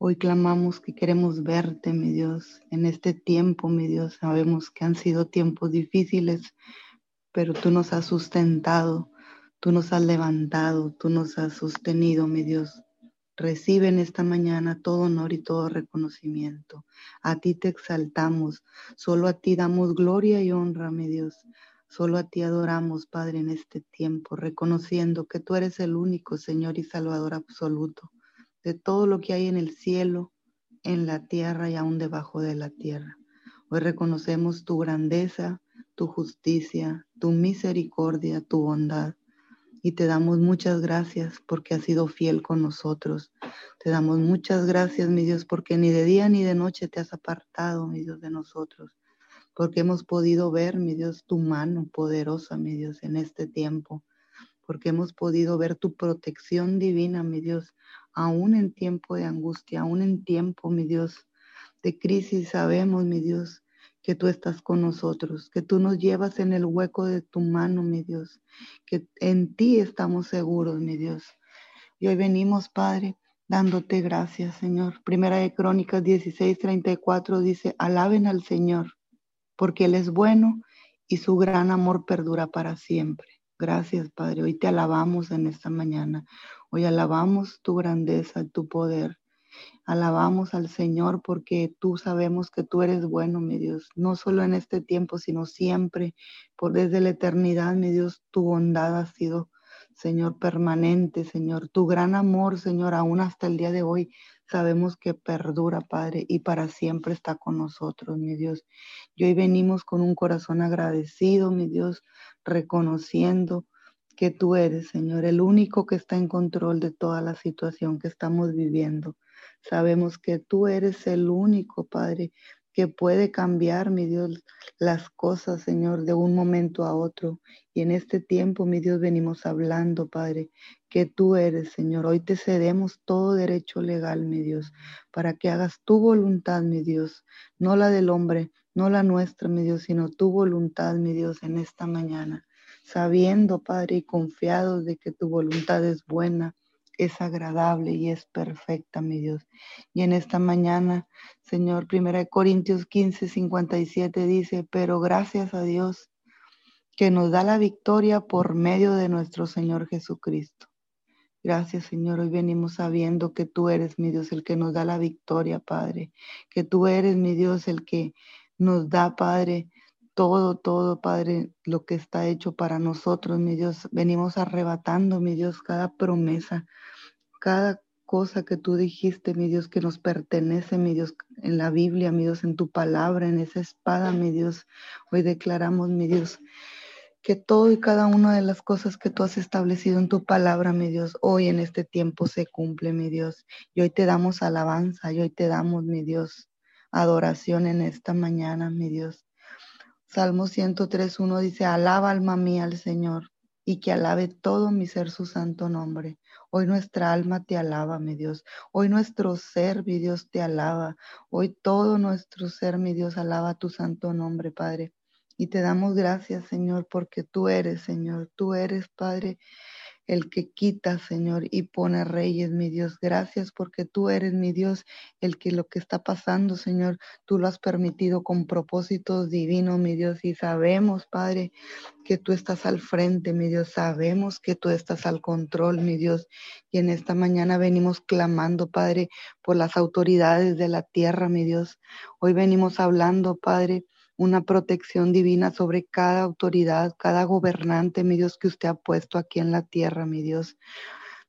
Hoy clamamos que queremos verte, mi Dios, en este tiempo, mi Dios. Sabemos que han sido tiempos difíciles, pero tú nos has sustentado, tú nos has levantado, tú nos has sostenido, mi Dios. Recibe en esta mañana todo honor y todo reconocimiento. A ti te exaltamos, solo a ti damos gloria y honra, mi Dios. Solo a ti adoramos, Padre, en este tiempo, reconociendo que tú eres el único Señor y Salvador absoluto de todo lo que hay en el cielo, en la tierra y aún debajo de la tierra. Hoy reconocemos tu grandeza, tu justicia, tu misericordia, tu bondad y te damos muchas gracias porque has sido fiel con nosotros. Te damos muchas gracias, mi Dios, porque ni de día ni de noche te has apartado, mi Dios, de nosotros. Porque hemos podido ver, mi Dios, tu mano poderosa, mi Dios, en este tiempo. Porque hemos podido ver tu protección divina, mi Dios, aún en tiempo de angustia, aún en tiempo, mi Dios, de crisis. Sabemos, mi Dios, que tú estás con nosotros, que tú nos llevas en el hueco de tu mano, mi Dios, que en ti estamos seguros, mi Dios. Y hoy venimos, Padre, dándote gracias, Señor. Primera de Crónicas 16, 34 dice, alaben al Señor, porque Él es bueno y su gran amor perdura para siempre. Gracias, Padre. Hoy te alabamos en esta mañana. Hoy alabamos tu grandeza, tu poder. Alabamos al Señor porque tú sabemos que tú eres bueno, mi Dios, no solo en este tiempo, sino siempre, por desde la eternidad, mi Dios, tu bondad ha sido, Señor, permanente, Señor. Tu gran amor, Señor, aún hasta el día de hoy, sabemos que perdura, Padre, y para siempre está con nosotros, mi Dios. Y hoy venimos con un corazón agradecido, mi Dios, reconociendo que tú eres, Señor, el único que está en control de toda la situación que estamos viviendo. Sabemos que tú eres el único, Padre, que puede cambiar, mi Dios, las cosas, Señor, de un momento a otro. Y en este tiempo, mi Dios, venimos hablando, Padre, que tú eres, Señor. Hoy te cedemos todo derecho legal, mi Dios, para que hagas tu voluntad, mi Dios, no la del hombre, no la nuestra, mi Dios, sino tu voluntad, mi Dios, en esta mañana. Sabiendo, Padre, y confiados de que tu voluntad es buena, es agradable y es perfecta, mi Dios. Y en esta mañana, Señor, 1 Corintios 15, 57 dice, pero gracias a Dios que nos da la victoria por medio de nuestro Señor Jesucristo. Gracias, Señor. Hoy venimos sabiendo que tú eres, mi Dios, el que nos da la victoria, Padre. Que tú eres, mi Dios, el que nos da, Padre, todo, todo, Padre, lo que está hecho para nosotros, mi Dios. Venimos arrebatando, mi Dios, cada promesa, cada cosa que tú dijiste, mi Dios, que nos pertenece, mi Dios, en la Biblia, mi Dios, en tu palabra, en esa espada, mi Dios. Hoy declaramos, mi Dios, que todo y cada una de las cosas que tú has establecido en tu palabra, mi Dios, hoy en este tiempo se cumple, mi Dios. Y hoy te damos alabanza, y hoy te damos, mi Dios, adoración en esta mañana, mi Dios. Salmo 103.1 dice, alaba alma mía al Señor y que alabe todo mi ser su santo nombre. Hoy nuestra alma te alaba, mi Dios. Hoy nuestro ser, mi Dios, te alaba. Hoy todo nuestro ser, mi Dios, alaba tu santo nombre, Padre. Y te damos gracias, Señor, porque tú eres, Señor. Tú eres, Padre, el que quita, Señor, y pone reyes, mi Dios. Gracias porque tú eres, mi Dios, el que lo que está pasando, Señor, tú lo has permitido con propósitos divinos, mi Dios. Y sabemos, Padre, que tú estás al frente, mi Dios. Sabemos que tú estás al control, mi Dios. Y en esta mañana venimos clamando, Padre, por las autoridades de la tierra, mi Dios. Hoy venimos hablando, Padre una protección divina sobre cada autoridad, cada gobernante, mi Dios, que usted ha puesto aquí en la tierra, mi Dios.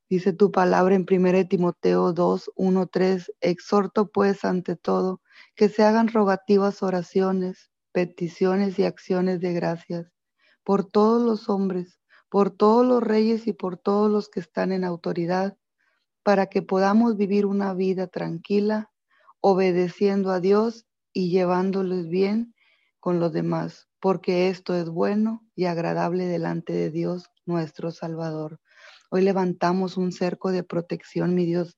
Dice tu palabra en 1 Timoteo 2, 1, 3, exhorto pues ante todo que se hagan rogativas oraciones, peticiones y acciones de gracias por todos los hombres, por todos los reyes y por todos los que están en autoridad, para que podamos vivir una vida tranquila, obedeciendo a Dios y llevándoles bien con los demás, porque esto es bueno y agradable delante de Dios nuestro Salvador. Hoy levantamos un cerco de protección, mi Dios,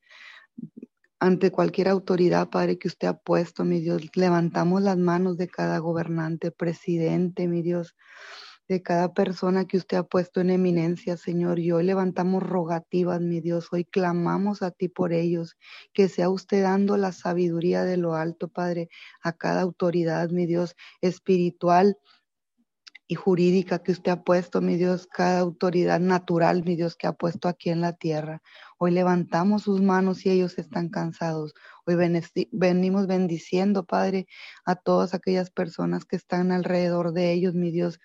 ante cualquier autoridad, Padre, que usted ha puesto, mi Dios. Levantamos las manos de cada gobernante, presidente, mi Dios, de cada persona que usted ha puesto en eminencia, Señor. Y hoy levantamos rogativas, mi Dios. Hoy clamamos a ti por ellos. Que sea usted dando la sabiduría de lo alto, Padre, a cada autoridad, mi Dios, espiritual, y jurídica que usted ha puesto, mi Dios, cada autoridad natural, mi Dios, que ha puesto aquí en la tierra. Hoy levantamos sus manos y ellos están cansados. Hoy venimos bendiciendo, Padre, a todas aquellas personas que están alrededor de ellos, mi Dios,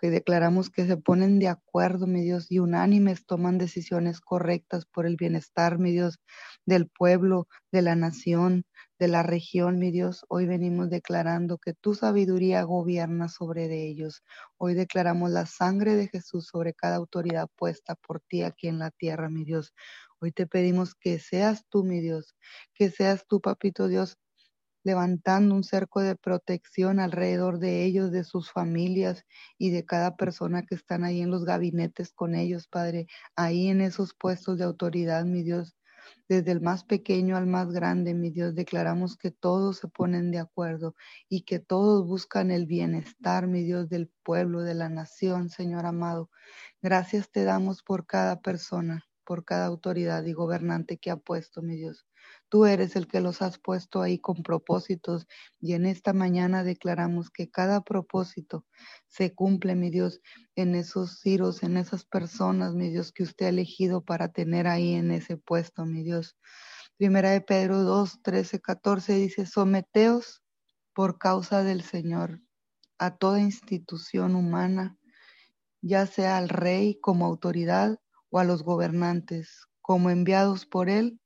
que declaramos que se ponen de acuerdo, mi Dios, y unánimes toman decisiones correctas por el bienestar, mi Dios, del pueblo, de la nación, de la región, mi Dios. Hoy venimos declarando que tu sabiduría gobierna sobre de ellos. Hoy declaramos la sangre de Jesús sobre cada autoridad puesta por ti aquí en la tierra, mi Dios. Hoy te pedimos que seas tú, mi Dios, que seas tú, papito Dios, levantando un cerco de protección alrededor de ellos, de sus familias y de cada persona que están ahí en los gabinetes con ellos, Padre, ahí en esos puestos de autoridad, mi Dios. Desde el más pequeño al más grande, mi Dios, declaramos que todos se ponen de acuerdo y que todos buscan el bienestar, mi Dios, del pueblo, de la nación, Señor amado. Gracias te damos por cada persona, por cada autoridad y gobernante que ha puesto, mi Dios. Tú eres el que los has puesto ahí con propósitos y en esta mañana declaramos que cada propósito se cumple, mi Dios, en esos ciros, en esas personas, mi Dios, que usted ha elegido para tener ahí en ese puesto, mi Dios. Primera de Pedro 2, 13, 14 dice, someteos por causa del Señor a toda institución humana, ya sea al rey como autoridad o a los gobernantes, como enviados por él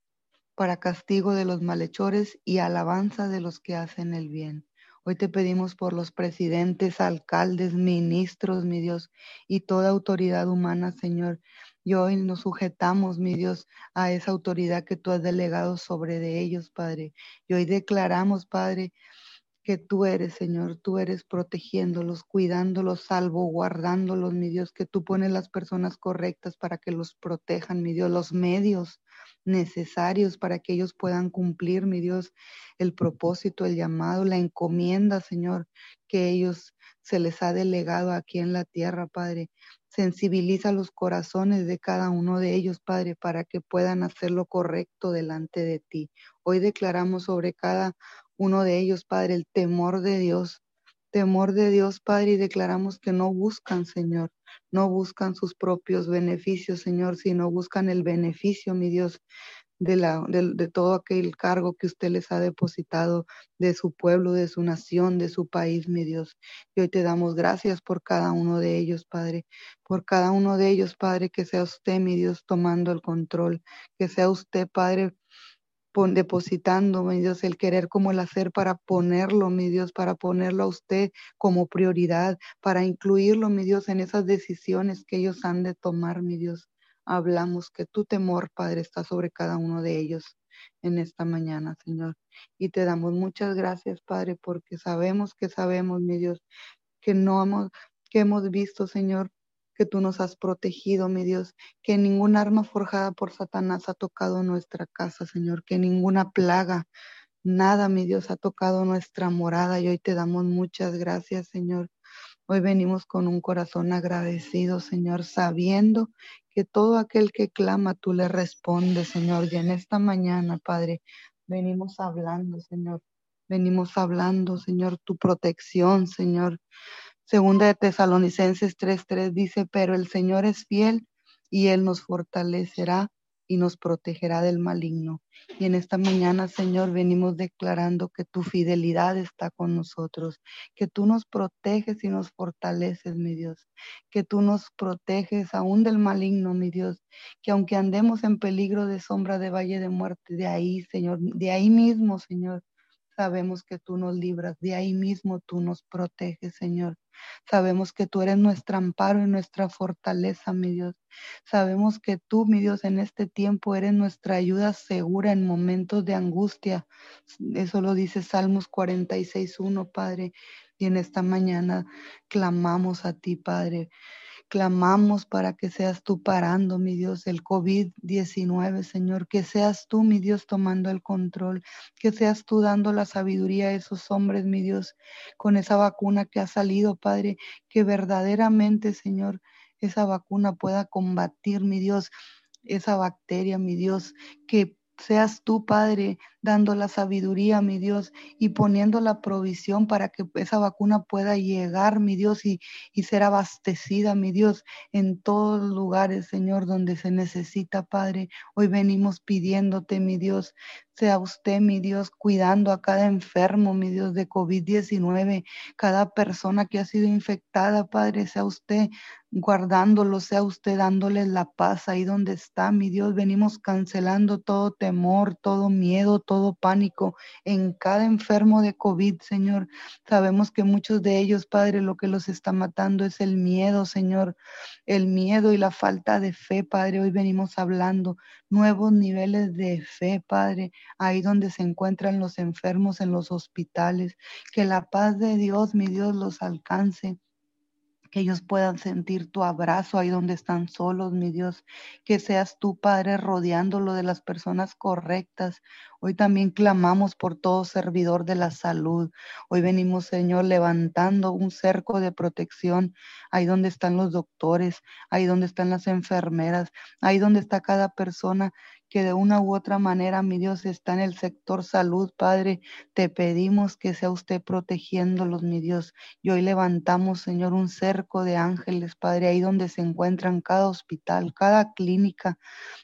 para castigo de los malhechores y alabanza de los que hacen el bien. Hoy te pedimos por los presidentes, alcaldes, ministros, mi Dios, y toda autoridad humana, Señor. Y hoy nos sujetamos, mi Dios, a esa autoridad que tú has delegado sobre de ellos, Padre. Y hoy declaramos, Padre, que tú eres, Señor, tú eres protegiéndolos, cuidándolos, salvaguardándolos, mi Dios, que tú pones las personas correctas para que los protejan, mi Dios, los medios necesarios para que ellos puedan cumplir, mi Dios, el propósito, el llamado, la encomienda, Señor, que ellos se les ha delegado aquí en la tierra, Padre. Sensibiliza los corazones de cada uno de ellos, Padre, para que puedan hacer lo correcto delante de ti. Hoy declaramos sobre cada uno de ellos, Padre, el temor de Dios, temor de Dios, Padre, y declaramos que no buscan, Señor, no buscan sus propios beneficios, Señor, sino buscan el beneficio, mi Dios, de, la, de, todo aquel cargo que usted les ha depositado de su pueblo, de su nación, de su país, mi Dios. Y hoy te damos gracias por cada uno de ellos, Padre, por cada uno de ellos, Padre, que sea usted, mi Dios, tomando el control, que sea usted, Padre, depositando, mi Dios, el querer como el hacer para ponerlo, mi Dios, para ponerlo a usted como prioridad, para incluirlo, mi Dios, en esas decisiones que ellos han de tomar, mi Dios. Hablamos que tu temor, Padre, está sobre cada uno de ellos en esta mañana, Señor. Y te damos muchas gracias, Padre, porque sabemos que sabemos, mi Dios, que no hemos, que hemos visto, Señor, que tú nos has protegido, mi Dios, que ningún arma forjada por Satanás ha tocado nuestra casa, Señor, que ninguna plaga, nada, mi Dios, ha tocado nuestra morada y hoy te damos muchas gracias, Señor. Hoy venimos con un corazón agradecido, Señor, sabiendo que todo aquel que clama, tú le respondes, Señor. Y en esta mañana, Padre, venimos hablando, Señor. Venimos hablando, Señor, tu protección, Señor. Segunda de Tesalonicenses 3:3 dice, pero el Señor es fiel y Él nos fortalecerá y nos protegerá del maligno. Y en esta mañana, Señor, venimos declarando que tu fidelidad está con nosotros, que tú nos proteges y nos fortaleces, mi Dios, que tú nos proteges aún del maligno, mi Dios, que aunque andemos en peligro de sombra de valle de muerte, de ahí, Señor, de ahí mismo, Señor, Sabemos que tú nos libras, de ahí mismo tú nos proteges, Señor. Sabemos que tú eres nuestro amparo y nuestra fortaleza, mi Dios. Sabemos que tú, mi Dios, en este tiempo eres nuestra ayuda segura en momentos de angustia. Eso lo dice Salmos 46.1, Padre. Y en esta mañana clamamos a ti, Padre. Clamamos para que seas tú parando, mi Dios, el COVID-19, Señor, que seas tú, mi Dios, tomando el control, que seas tú dando la sabiduría a esos hombres, mi Dios, con esa vacuna que ha salido, Padre, que verdaderamente, Señor, esa vacuna pueda combatir, mi Dios, esa bacteria, mi Dios, que seas tú, Padre, dando la sabiduría, mi Dios, y poniendo la provisión para que esa vacuna pueda llegar, mi Dios, y, y ser abastecida, mi Dios, en todos los lugares, Señor, donde se necesita, Padre. Hoy venimos pidiéndote, mi Dios, sea usted, mi Dios, cuidando a cada enfermo, mi Dios, de COVID-19, cada persona que ha sido infectada, Padre, sea usted guardándolo, sea usted dándole la paz ahí donde está, mi Dios. Venimos cancelando todo temor, todo miedo, todo pánico en cada enfermo de COVID, Señor. Sabemos que muchos de ellos, Padre, lo que los está matando es el miedo, Señor, el miedo y la falta de fe, Padre. Hoy venimos hablando nuevos niveles de fe, Padre, ahí donde se encuentran los enfermos en los hospitales. Que la paz de Dios, mi Dios, los alcance que ellos puedan sentir tu abrazo ahí donde están solos, mi Dios, que seas tú, Padre, rodeándolo de las personas correctas. Hoy también clamamos por todo servidor de la salud. Hoy venimos, Señor, levantando un cerco de protección ahí donde están los doctores, ahí donde están las enfermeras, ahí donde está cada persona que de una u otra manera, mi Dios, está en el sector salud, Padre. Te pedimos que sea usted protegiéndolos, mi Dios. Y hoy levantamos, Señor, un cerco de ángeles, Padre, ahí donde se encuentran cada hospital, cada clínica,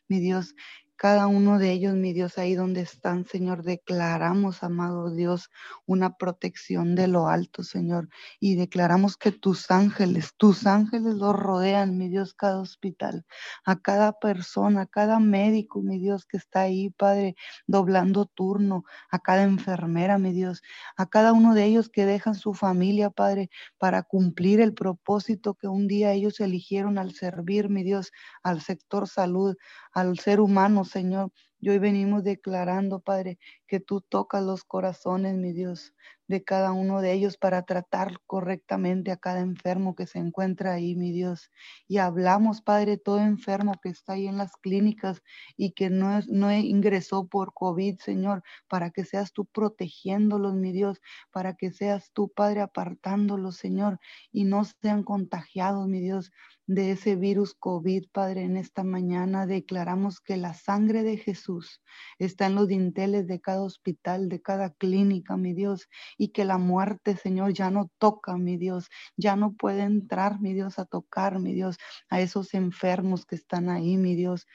mi Dios cada uno de ellos, mi Dios, ahí donde están, Señor, declaramos, amado Dios, una protección de lo alto, Señor, y declaramos que tus ángeles, tus ángeles los rodean, mi Dios, cada hospital, a cada persona, a cada médico, mi Dios, que está ahí, Padre, doblando turno, a cada enfermera, mi Dios, a cada uno de ellos que dejan su familia, Padre, para cumplir el propósito que un día ellos eligieron al servir, mi Dios, al sector salud, al ser humano, Señor. Y hoy venimos declarando, Padre, que tú tocas los corazones, mi Dios, de cada uno de ellos para tratar correctamente a cada enfermo que se encuentra ahí, mi Dios. Y hablamos, Padre, todo enfermo que está ahí en las clínicas y que no, no ingresó por COVID, Señor, para que seas tú protegiéndolos, mi Dios, para que seas tú, Padre, apartándolos, Señor, y no sean contagiados, mi Dios de ese virus COVID, Padre, en esta mañana declaramos que la sangre de Jesús está en los dinteles de cada hospital, de cada clínica, mi Dios, y que la muerte, Señor, ya no toca, mi Dios, ya no puede entrar, mi Dios, a tocar, mi Dios, a esos enfermos que están ahí, mi Dios.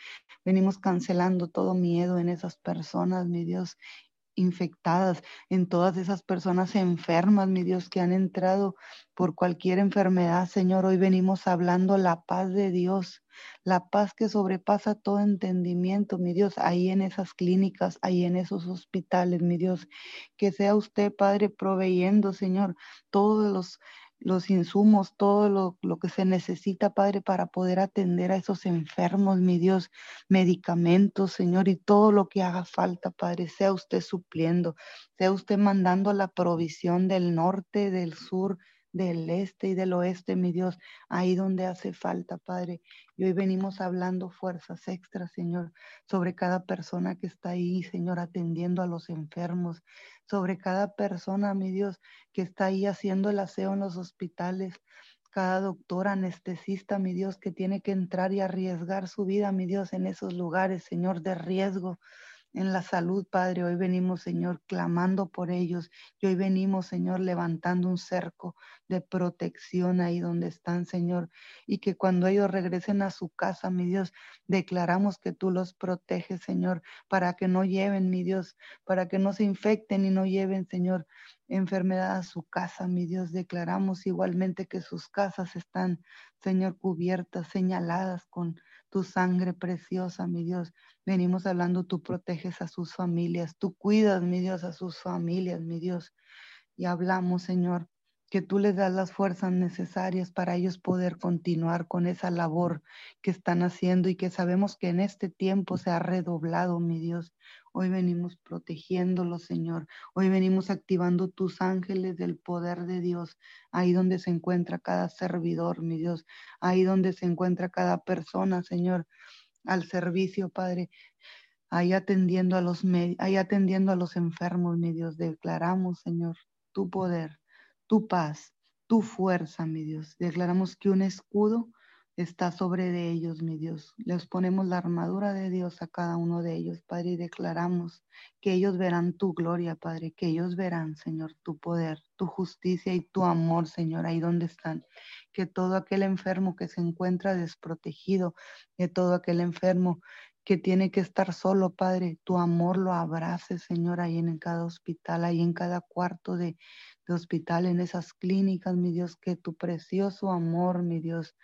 Venimos cancelando todo miedo en esas personas, mi Dios, infectadas, en todas esas personas enfermas, mi Dios, que han entrado por cualquier enfermedad, Señor. Hoy venimos hablando la paz de Dios, la paz que sobrepasa todo entendimiento, mi Dios, ahí en esas clínicas, ahí en esos hospitales, mi Dios. Que sea usted, Padre, proveyendo, Señor, todos los los insumos, todo lo, lo, que se necesita, Padre, para poder atender a esos enfermos, mi Dios, medicamentos, Señor, y todo lo que haga falta, Padre, sea usted supliendo, sea usted mandando la provisión del norte, del sur, del este y del oeste, mi Dios, ahí donde hace falta, Padre. Y hoy venimos hablando fuerzas extras, Señor, sobre cada persona que está ahí, Señor, atendiendo a los enfermos, sobre cada persona, mi Dios, que está ahí haciendo el aseo en los hospitales, cada doctor anestesista, mi Dios, que tiene que entrar y arriesgar su vida, mi Dios, en esos lugares, Señor, de riesgo en la salud, Padre. Hoy venimos, Señor, clamando por ellos. Y hoy venimos, Señor, levantando un cerco de protección ahí donde están, Señor. Y que cuando ellos regresen a su casa, mi Dios, declaramos que tú los proteges, Señor, para que no lleven, mi Dios, para que no se infecten y no lleven, Señor, enfermedad a su casa, mi Dios. Declaramos igualmente que sus casas están, Señor, cubiertas, señaladas con tu sangre preciosa, mi Dios. Venimos hablando, tú proteges a sus familias, tú cuidas, mi Dios, a sus familias, mi Dios. Y hablamos, Señor, que tú les das las fuerzas necesarias para ellos poder continuar con esa labor que están haciendo y que sabemos que en este tiempo se ha redoblado, mi Dios. Hoy venimos protegiéndolos, Señor. Hoy venimos activando tus ángeles del poder de Dios, ahí donde se encuentra cada servidor, mi Dios, ahí donde se encuentra cada persona, Señor, al servicio, Padre ahí atendiendo a los ahí atendiendo a los enfermos, mi Dios, declaramos, Señor, tu poder, tu paz, tu fuerza, mi Dios. Declaramos que un escudo está sobre de ellos, mi Dios. Les ponemos la armadura de Dios a cada uno de ellos, Padre, y declaramos que ellos verán tu gloria, Padre, que ellos verán, Señor, tu poder, tu justicia y tu amor, Señor, ahí donde están. Que todo aquel enfermo que se encuentra desprotegido, que todo aquel enfermo que tiene que estar solo, Padre, tu amor lo abrace, Señor, ahí en cada hospital, ahí en cada cuarto de, de hospital, en esas clínicas, mi Dios, que tu precioso amor, mi Dios,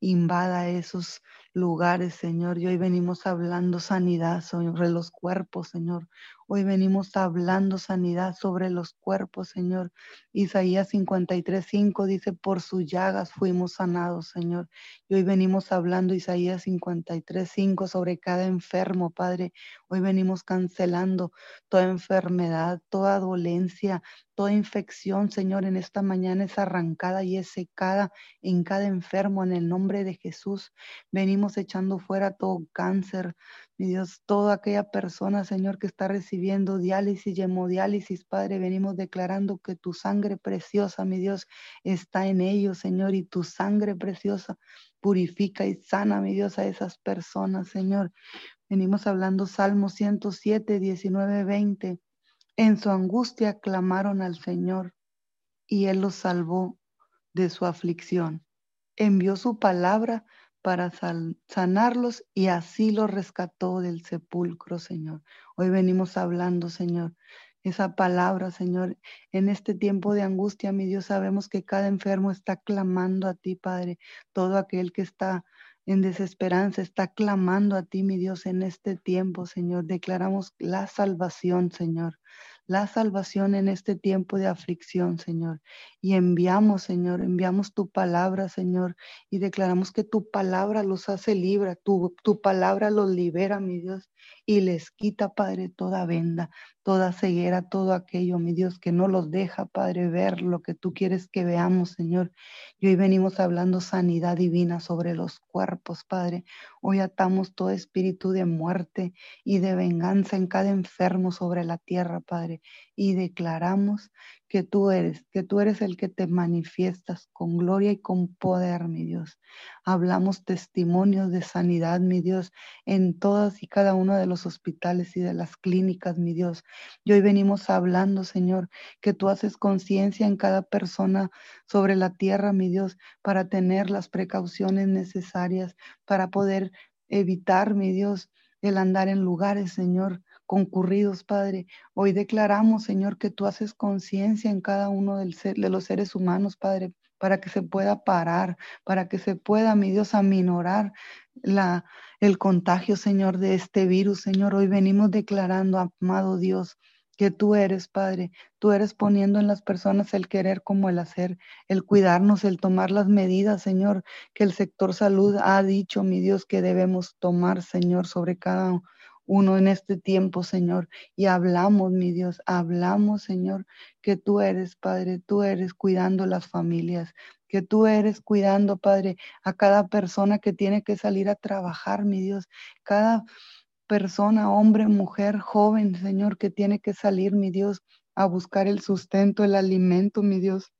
invada esos lugares, Señor. Y hoy venimos hablando sanidad sobre los cuerpos, Señor. Hoy venimos hablando sanidad sobre los cuerpos, Señor. Isaías 53:5 dice, por sus llagas fuimos sanados, Señor. Y hoy venimos hablando Isaías 53:5 sobre cada enfermo, Padre. Hoy venimos cancelando toda enfermedad, toda dolencia, toda infección, Señor, en esta mañana es arrancada y es secada en cada enfermo en el nombre de Jesús. Venimos echando fuera todo cáncer, mi Dios, toda aquella persona, Señor, que está recibiendo diálisis y hemodiálisis, Padre, venimos declarando que tu sangre preciosa, mi Dios, está en ellos, Señor, y tu sangre preciosa purifica y sana, mi Dios, a esas personas, Señor. Venimos hablando Salmo 107, 19, 20. En su angustia clamaron al Señor y Él los salvó de su aflicción. Envió su palabra para sanarlos y así los rescató del sepulcro, Señor. Hoy venimos hablando, Señor, esa palabra, Señor, en este tiempo de angustia, mi Dios, sabemos que cada enfermo está clamando a ti, Padre. Todo aquel que está en desesperanza está clamando a ti, mi Dios, en este tiempo, Señor. Declaramos la salvación, Señor la salvación en este tiempo de aflicción, Señor. Y enviamos, Señor, enviamos tu palabra, Señor, y declaramos que tu palabra los hace libre, tu, tu palabra los libera, mi Dios, y les quita, Padre, toda venda, toda ceguera, todo aquello, mi Dios, que no los deja, Padre, ver lo que tú quieres que veamos, Señor. Y hoy venimos hablando sanidad divina sobre los cuerpos, Padre. Hoy atamos todo espíritu de muerte y de venganza en cada enfermo sobre la tierra, Padre. Y declaramos que tú eres, que tú eres el que te manifiestas con gloria y con poder, mi Dios. Hablamos testimonios de sanidad, mi Dios, en todas y cada uno de los hospitales y de las clínicas, mi Dios. Y hoy venimos hablando, Señor, que tú haces conciencia en cada persona sobre la tierra, mi Dios, para tener las precauciones necesarias, para poder evitar, mi Dios, el andar en lugares, Señor, concurridos, Padre. Hoy declaramos, Señor, que tú haces conciencia en cada uno de los seres humanos, Padre, para que se pueda parar, para que se pueda, mi Dios, aminorar la, el contagio, Señor, de este virus. Señor, hoy venimos declarando, amado Dios, que tú eres, Padre. Tú eres poniendo en las personas el querer como el hacer, el cuidarnos, el tomar las medidas, Señor, que el sector salud ha dicho, mi Dios, que debemos tomar, Señor, sobre cada uno en este tiempo, Señor. Y hablamos, mi Dios, hablamos, Señor, que tú eres, Padre, tú eres cuidando las familias, que tú eres cuidando, Padre, a cada persona que tiene que salir a trabajar, mi Dios, cada persona, hombre, mujer, joven, Señor, que tiene que salir, mi Dios, a buscar el sustento, el alimento, mi Dios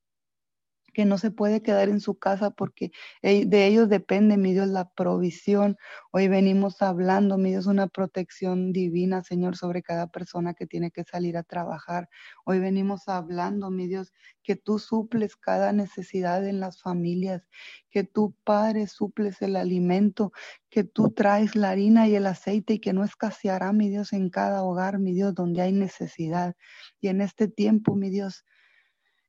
que no se puede quedar en su casa porque de ellos depende, mi Dios, la provisión. Hoy venimos hablando, mi Dios, una protección divina, Señor, sobre cada persona que tiene que salir a trabajar. Hoy venimos hablando, mi Dios, que tú suples cada necesidad en las familias, que tú, Padre, suples el alimento, que tú traes la harina y el aceite y que no escaseará, mi Dios, en cada hogar, mi Dios, donde hay necesidad. Y en este tiempo, mi Dios,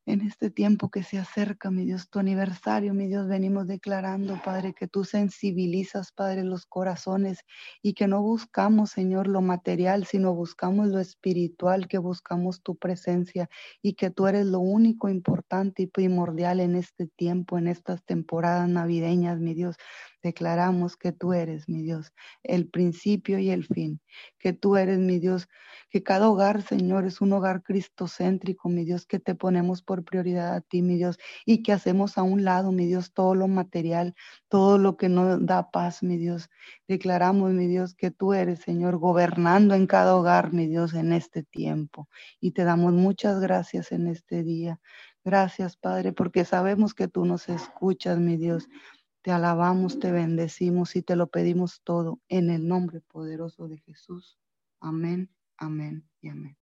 en este tiempo que se acerca, mi Dios, tu aniversario, mi Dios, venimos declarando, Padre, que tú sensibilizas, Padre, los corazones y que no buscamos, Señor, lo material, sino buscamos lo espiritual, que buscamos tu presencia y que tú eres lo único importante y primordial en este tiempo, en estas temporadas navideñas, mi Dios. Declaramos que tú eres, mi Dios, el principio y el fin, que tú eres, mi Dios, que cada hogar, Señor, es un hogar cristocéntrico, mi Dios, que te ponemos por prioridad a ti, mi Dios, y que hacemos a un lado, mi Dios, todo lo material, todo lo que nos da paz, mi Dios. Declaramos, mi Dios, que tú eres, Señor, gobernando en cada hogar, mi Dios, en este tiempo. Y te damos muchas gracias en este día. Gracias, Padre, porque sabemos que tú nos escuchas, mi Dios. Te alabamos, te bendecimos y te lo pedimos todo en el nombre poderoso de Jesús. Amén, amén y amén.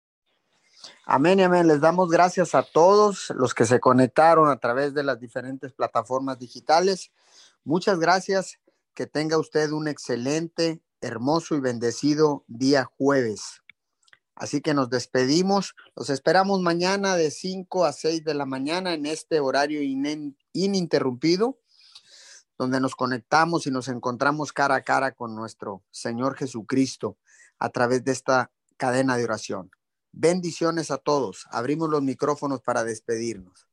Amén y amén. Les damos gracias a todos los que se conectaron a través de las diferentes plataformas digitales. Muchas gracias. Que tenga usted un excelente, hermoso y bendecido día jueves. Así que nos despedimos. Los esperamos mañana de 5 a 6 de la mañana en este horario ininterrumpido donde nos conectamos y nos encontramos cara a cara con nuestro Señor Jesucristo a través de esta cadena de oración. Bendiciones a todos. Abrimos los micrófonos para despedirnos.